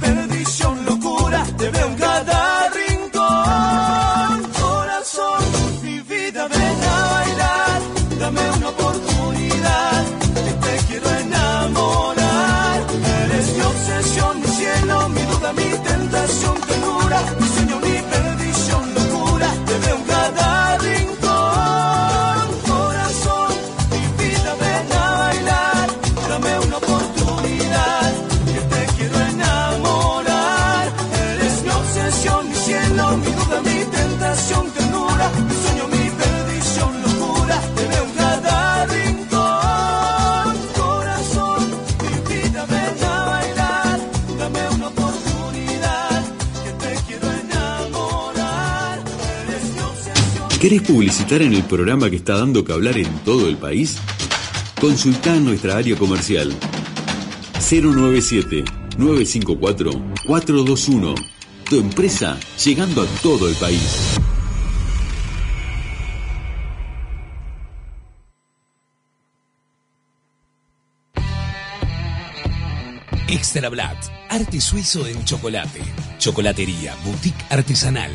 ¿Querés publicitar en el programa que está dando que hablar en todo el país? Consultá nuestra área comercial 097-954-421. Tu empresa llegando a todo el país. Extra Black, arte suizo en chocolate. Chocolatería, boutique artesanal.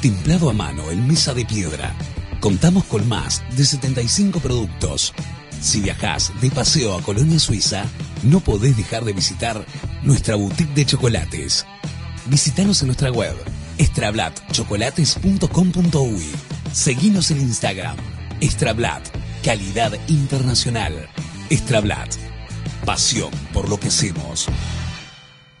Templado a mano en mesa de piedra. Contamos con más de 75 productos. Si viajás de paseo a Colonia Suiza, no podés dejar de visitar nuestra boutique de chocolates. Visítanos en nuestra web extrablatchocolates.com.uy. Seguinos en Instagram. Extrablat, calidad internacional. Extrablat, pasión por lo que hacemos.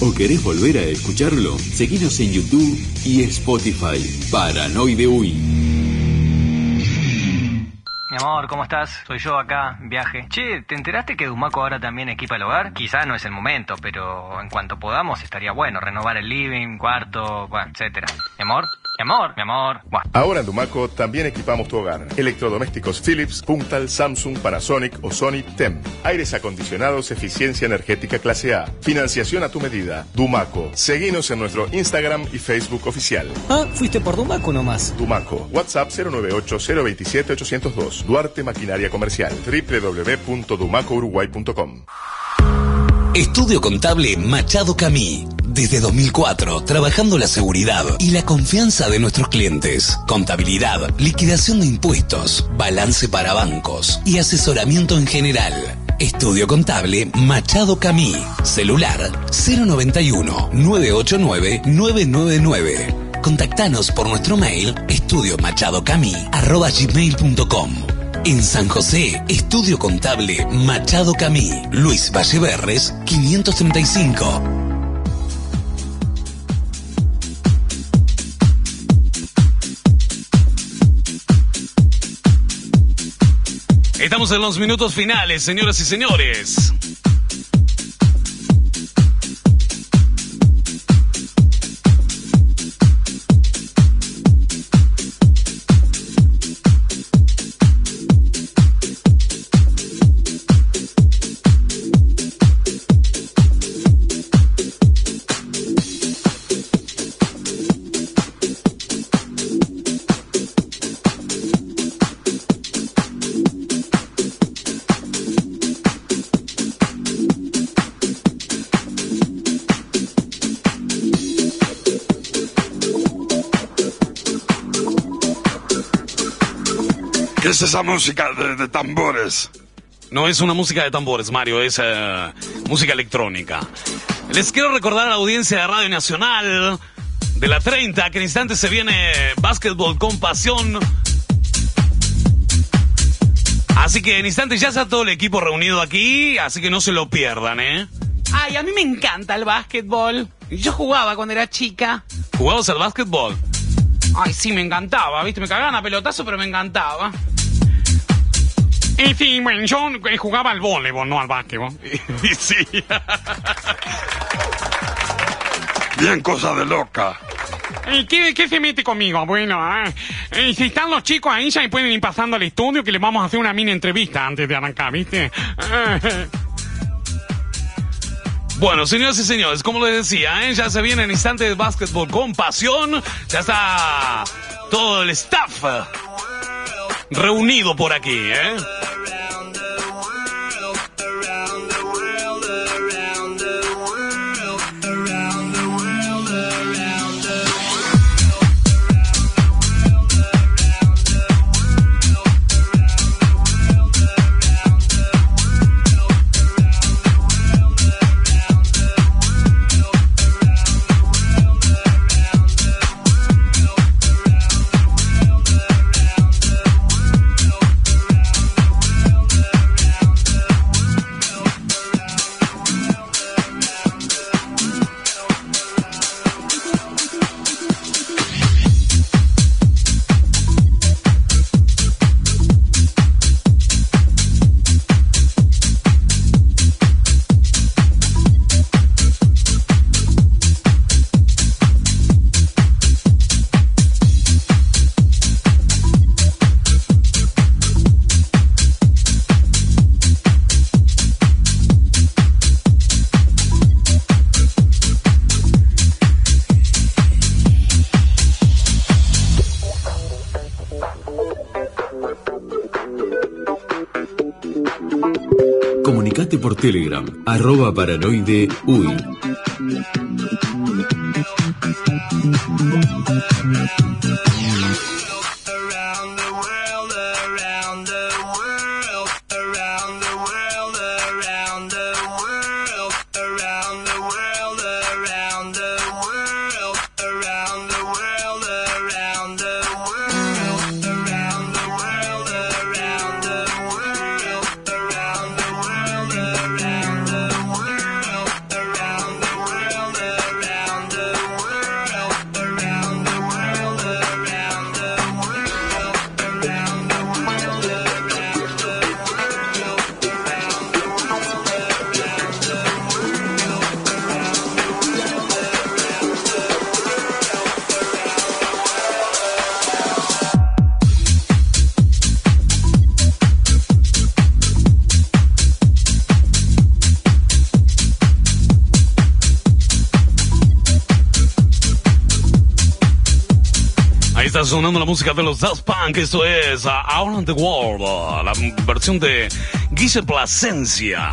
o querés volver a escucharlo, seguinos en YouTube y Spotify. Paranoide Uy. Mi amor, ¿cómo estás? Soy yo acá, viaje. Che, ¿te enteraste que Dumaco ahora también equipa el hogar? Quizá no es el momento, pero en cuanto podamos estaría bueno renovar el living, cuarto, bueno, etcétera. Mi amor, mi amor, mi amor. Buah. Ahora en Dumaco también equipamos tu hogar. Electrodomésticos Philips, Puntal, Samsung, Panasonic o Sony TEM. Aires acondicionados, eficiencia energética clase A. Financiación a tu medida. Dumaco. Seguinos en nuestro Instagram y Facebook oficial. Ah, fuiste por Dumaco nomás. Dumaco. WhatsApp 098-027-802. Duarte Maquinaria Comercial. www.dumacouruguay.com. Estudio Contable Machado Camí. Desde 2004, trabajando la seguridad y la confianza de nuestros clientes. Contabilidad, liquidación de impuestos, balance para bancos y asesoramiento en general. Estudio Contable Machado Camí. Celular 091-989-999. Contactanos por nuestro mail estudiomachadocamí.com. En San José, Estudio Contable Machado Camí. Luis Valleverres, 535. Estamos en los minutos finales, señoras y señores. Es esa música de, de tambores? No es una música de tambores, Mario, es eh, música electrónica. Les quiero recordar a la audiencia de Radio Nacional de la 30 que en instantes se viene Básquetbol con Pasión. Así que en instantes ya está todo el equipo reunido aquí, así que no se lo pierdan, ¿eh? Ay, a mí me encanta el básquetbol. Yo jugaba cuando era chica. ¿Jugabas al básquetbol? Ay, sí, me encantaba, ¿viste? Me cagaban a pelotazo, pero me encantaba. Y sí, bueno, yo eh, jugaba al voleibol, no al básquetbol. [LAUGHS] Y sí. Bien cosa de loca. ¿Y qué, qué se mete conmigo? Bueno, ah, eh, si están los chicos ahí, ya pueden ir pasando al estudio que les vamos a hacer una mini entrevista antes de arrancar, ¿viste? [LAUGHS] Bueno, señoras y señores, como les decía, ¿eh? ya se viene en instantes básquetbol con pasión. Ya está todo el staff reunido por aquí, ¿eh? Telegram, arroba paranoide uy. Música de los Daft Punk, esto es uh, Around the World, uh, la versión de Guille Plasencia,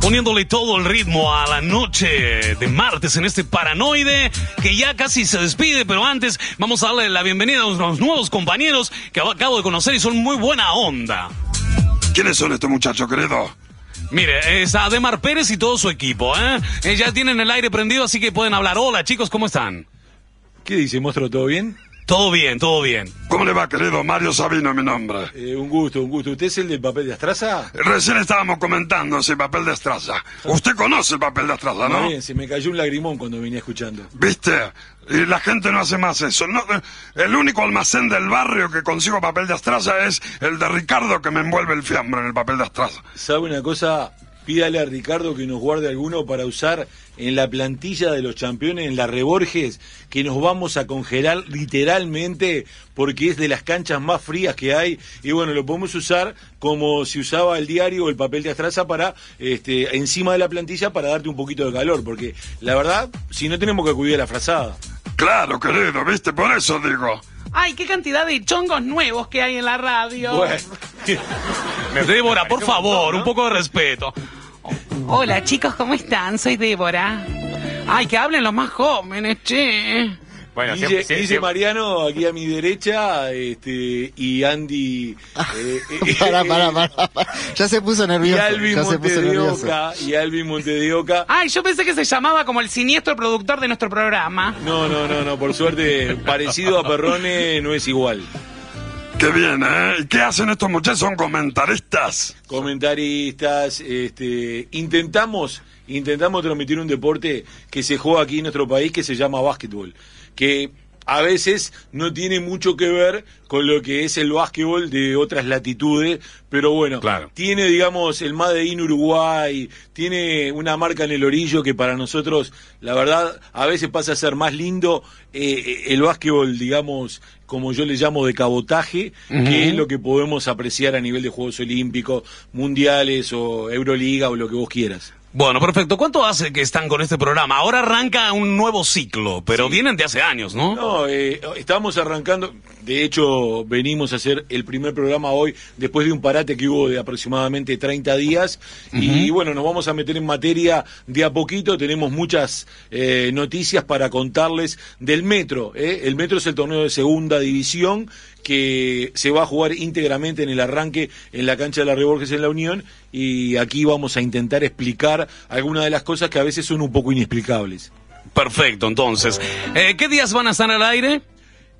poniéndole todo el ritmo a la noche de martes en este paranoide que ya casi se despide, pero antes vamos a darle la bienvenida a unos nuevos compañeros que acabo de conocer y son muy buena onda. ¿Quiénes son estos muchachos, querido? Mire, es Ademar Pérez y todo su equipo, ¿eh? Eh, Ya tienen el aire prendido, así que pueden hablar. Hola, chicos, ¿cómo están? ¿Qué dice, monstruo? ¿Todo bien? Todo bien, todo bien. ¿Cómo le va, querido? Mario Sabino, mi nombre. Eh, un gusto, un gusto. ¿Usted es el del papel de Astraza? Recién estábamos comentando ese papel de estraza. Usted conoce el papel de estraza, Muy ¿no? bien, se me cayó un lagrimón cuando venía escuchando. ¿Viste? Y la gente no hace más eso. No, el único almacén del barrio que consigo papel de estraza es el de Ricardo que me envuelve el fiambre en el papel de estraza. ¿Sabe una cosa? Pídale a Ricardo que nos guarde alguno para usar en la plantilla de los campeones, en la Reborges, que nos vamos a congelar literalmente porque es de las canchas más frías que hay. Y bueno, lo podemos usar como si usaba el diario o el papel de astraza para, este, encima de la plantilla para darte un poquito de calor. Porque la verdad, si no tenemos que acudir a la frazada. Claro, querido, ¿viste? Por eso digo. Ay, qué cantidad de chongos nuevos que hay en la radio. Bueno. [LAUGHS] Débora, por favor, un poco de respeto. Hola, chicos, ¿cómo están? Soy Débora. Ay, que hablen los más jóvenes, che. Bueno, siempre- siempre- Mariano aquí a mi derecha este, y Andy. [LAUGHS] eh, eh, Pará, pará, pará, pará. Ya se puso Y nervioso. Alvin puso nervioso. Montedioca. Y Alvin Montedioca. Ay, yo pensé que se llamaba como el siniestro productor de nuestro programa. No, no, no, no, por suerte, parecido a Perrone no es igual. Qué bien, ¿eh? ¿Y qué hacen estos muchachos? ¿Son comentaristas? Comentaristas, este, intentamos, intentamos transmitir un deporte que se juega aquí en nuestro país que se llama básquetbol, que a veces no tiene mucho que ver con lo que es el básquetbol de otras latitudes, pero bueno, tiene, digamos, el Made in Uruguay, tiene una marca en el orillo que para nosotros, la verdad, a veces pasa a ser más lindo eh, el básquetbol, digamos, como yo le llamo de cabotaje, que es lo que podemos apreciar a nivel de Juegos Olímpicos, Mundiales o Euroliga o lo que vos quieras. Bueno, perfecto. ¿Cuánto hace que están con este programa? Ahora arranca un nuevo ciclo, pero vienen de hace años, ¿no? No, eh, estamos arrancando, de hecho venimos a hacer el primer programa hoy después de un parate que hubo de aproximadamente 30 días y bueno, nos vamos a meter en materia de a poquito, tenemos muchas eh, noticias para contarles del Metro. ¿eh? El Metro es el torneo de segunda división que se va a jugar íntegramente en el arranque en la cancha de la Reborges en la Unión y aquí vamos a intentar explicar algunas de las cosas que a veces son un poco inexplicables. Perfecto, entonces. Eh, ¿Qué días van a estar al aire?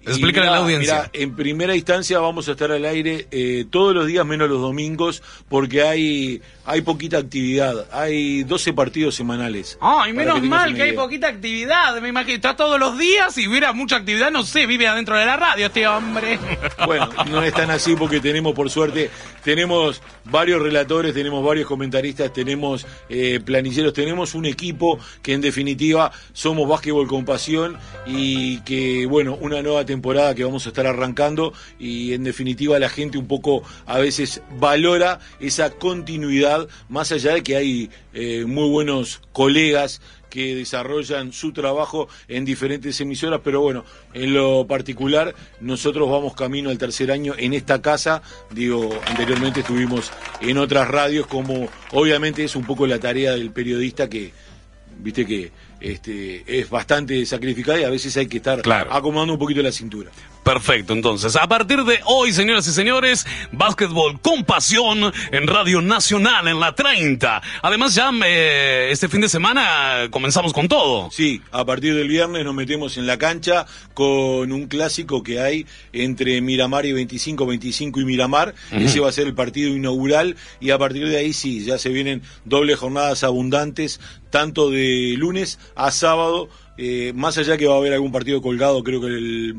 Explícale a la audiencia. mirá, en primera instancia vamos a estar al aire eh, todos los días menos los domingos porque hay hay poquita actividad. Hay 12 partidos semanales. Ay, Para menos que mal que hay poquita actividad. Me imagino, está todos los días y hubiera mucha actividad, no sé, vive adentro de la radio este hombre. [LAUGHS] Bueno, no es tan así porque tenemos, por suerte, tenemos varios relatores, tenemos varios comentaristas, tenemos eh, planilleros, tenemos un equipo que en definitiva somos básquetbol con pasión y que, bueno, una nueva temporada que vamos a estar arrancando y en definitiva la gente un poco a veces valora esa continuidad, más allá de que hay eh, muy buenos colegas que desarrollan su trabajo en diferentes emisoras, pero bueno, en lo particular nosotros vamos camino al tercer año en esta casa, digo, anteriormente estuvimos en otras radios como obviamente es un poco la tarea del periodista que viste que este es bastante sacrificada y a veces hay que estar acomodando un poquito la cintura. Perfecto, entonces, a partir de hoy, señoras y señores, básquetbol con pasión en Radio Nacional en la 30. Además, ya eh, este fin de semana comenzamos con todo. Sí, a partir del viernes nos metemos en la cancha con un clásico que hay entre Miramar y 25, 25 y Miramar. Ese va a ser el partido inaugural y a partir de ahí sí, ya se vienen dobles jornadas abundantes, tanto de lunes a sábado. eh, más allá que va a haber algún partido colgado, creo que el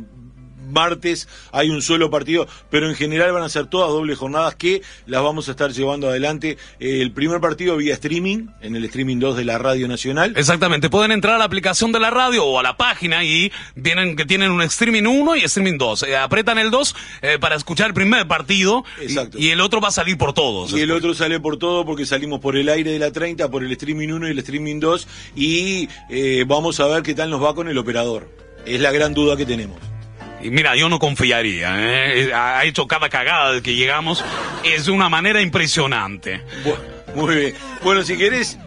martes hay un solo partido, pero en general van a ser todas dobles jornadas que las vamos a estar llevando adelante. Eh, el primer partido vía streaming, en el streaming 2 de la Radio Nacional. Exactamente, pueden entrar a la aplicación de la radio o a la página y vienen que tienen un streaming 1 y streaming 2. Eh, apretan el 2 eh, para escuchar el primer partido y, y el otro va a salir por todos. Y el otro sale por todo porque salimos por el aire de la 30, por el streaming 1 y el streaming 2 y eh, vamos a ver qué tal nos va con el operador. Es la gran duda que tenemos. Mira, yo no confiaría, ¿eh? ha hecho cada cagada que llegamos, es de una manera impresionante. Muy bien. Bueno, si querés,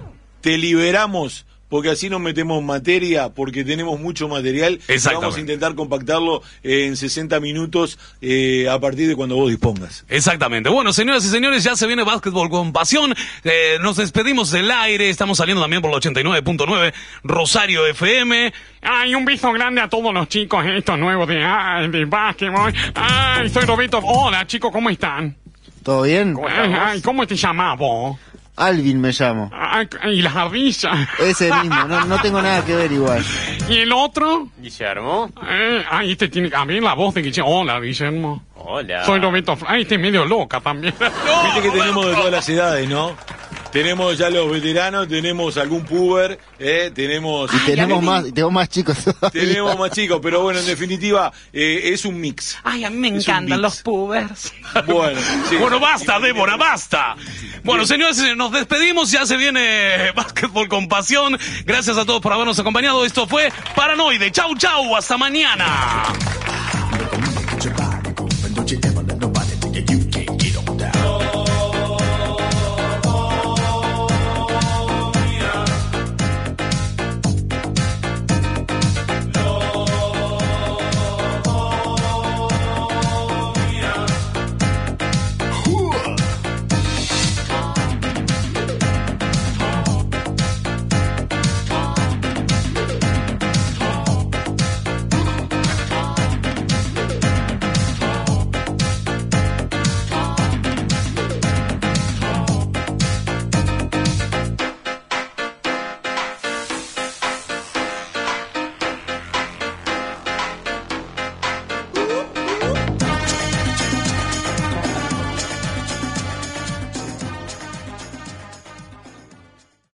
te liberamos porque así nos metemos materia, porque tenemos mucho material. y Exactamente. Vamos a intentar compactarlo en 60 minutos eh, a partir de cuando vos dispongas. Exactamente. Bueno, señoras y señores, ya se viene básquetbol con pasión. Eh, nos despedimos del aire. Estamos saliendo también por la 89.9 Rosario FM. Ay, un beso grande a todos los chicos estos nuevos de, ay, de básquetbol. Ay, soy Roberto. Hola, chicos, ¿cómo están? ¿Todo bien? Ay, ay, ¿cómo te llamas vos? Alvin me llamo. Ay, y las ardillas. Ese mismo, no, no tengo nada que ver igual. [LAUGHS] ¿Y el otro? Guillermo. Eh, ay, este tiene también la voz de Guillermo. Hola, Guillermo. Hola. Soy Roberto. Ay, este es medio loca también. Viste que [LAUGHS] tenemos de todas las edades, ¿no? Tenemos ya los veteranos, tenemos algún puber, eh, tenemos... Y tenemos más, tenemos más chicos. [LAUGHS] Tenemos más chicos, pero bueno, en definitiva, eh, es un mix. Ay, a mí me Es encantan mix. los pubers. [LAUGHS] Bueno, sí. Bueno, basta, Débora, basta. Bueno, señores, eh, nos despedimos. Ya se viene [LAUGHS] básquetbol con pasión. Gracias a todos por habernos acompañado. Esto fue Paranoide. Chau, chau. Hasta mañana.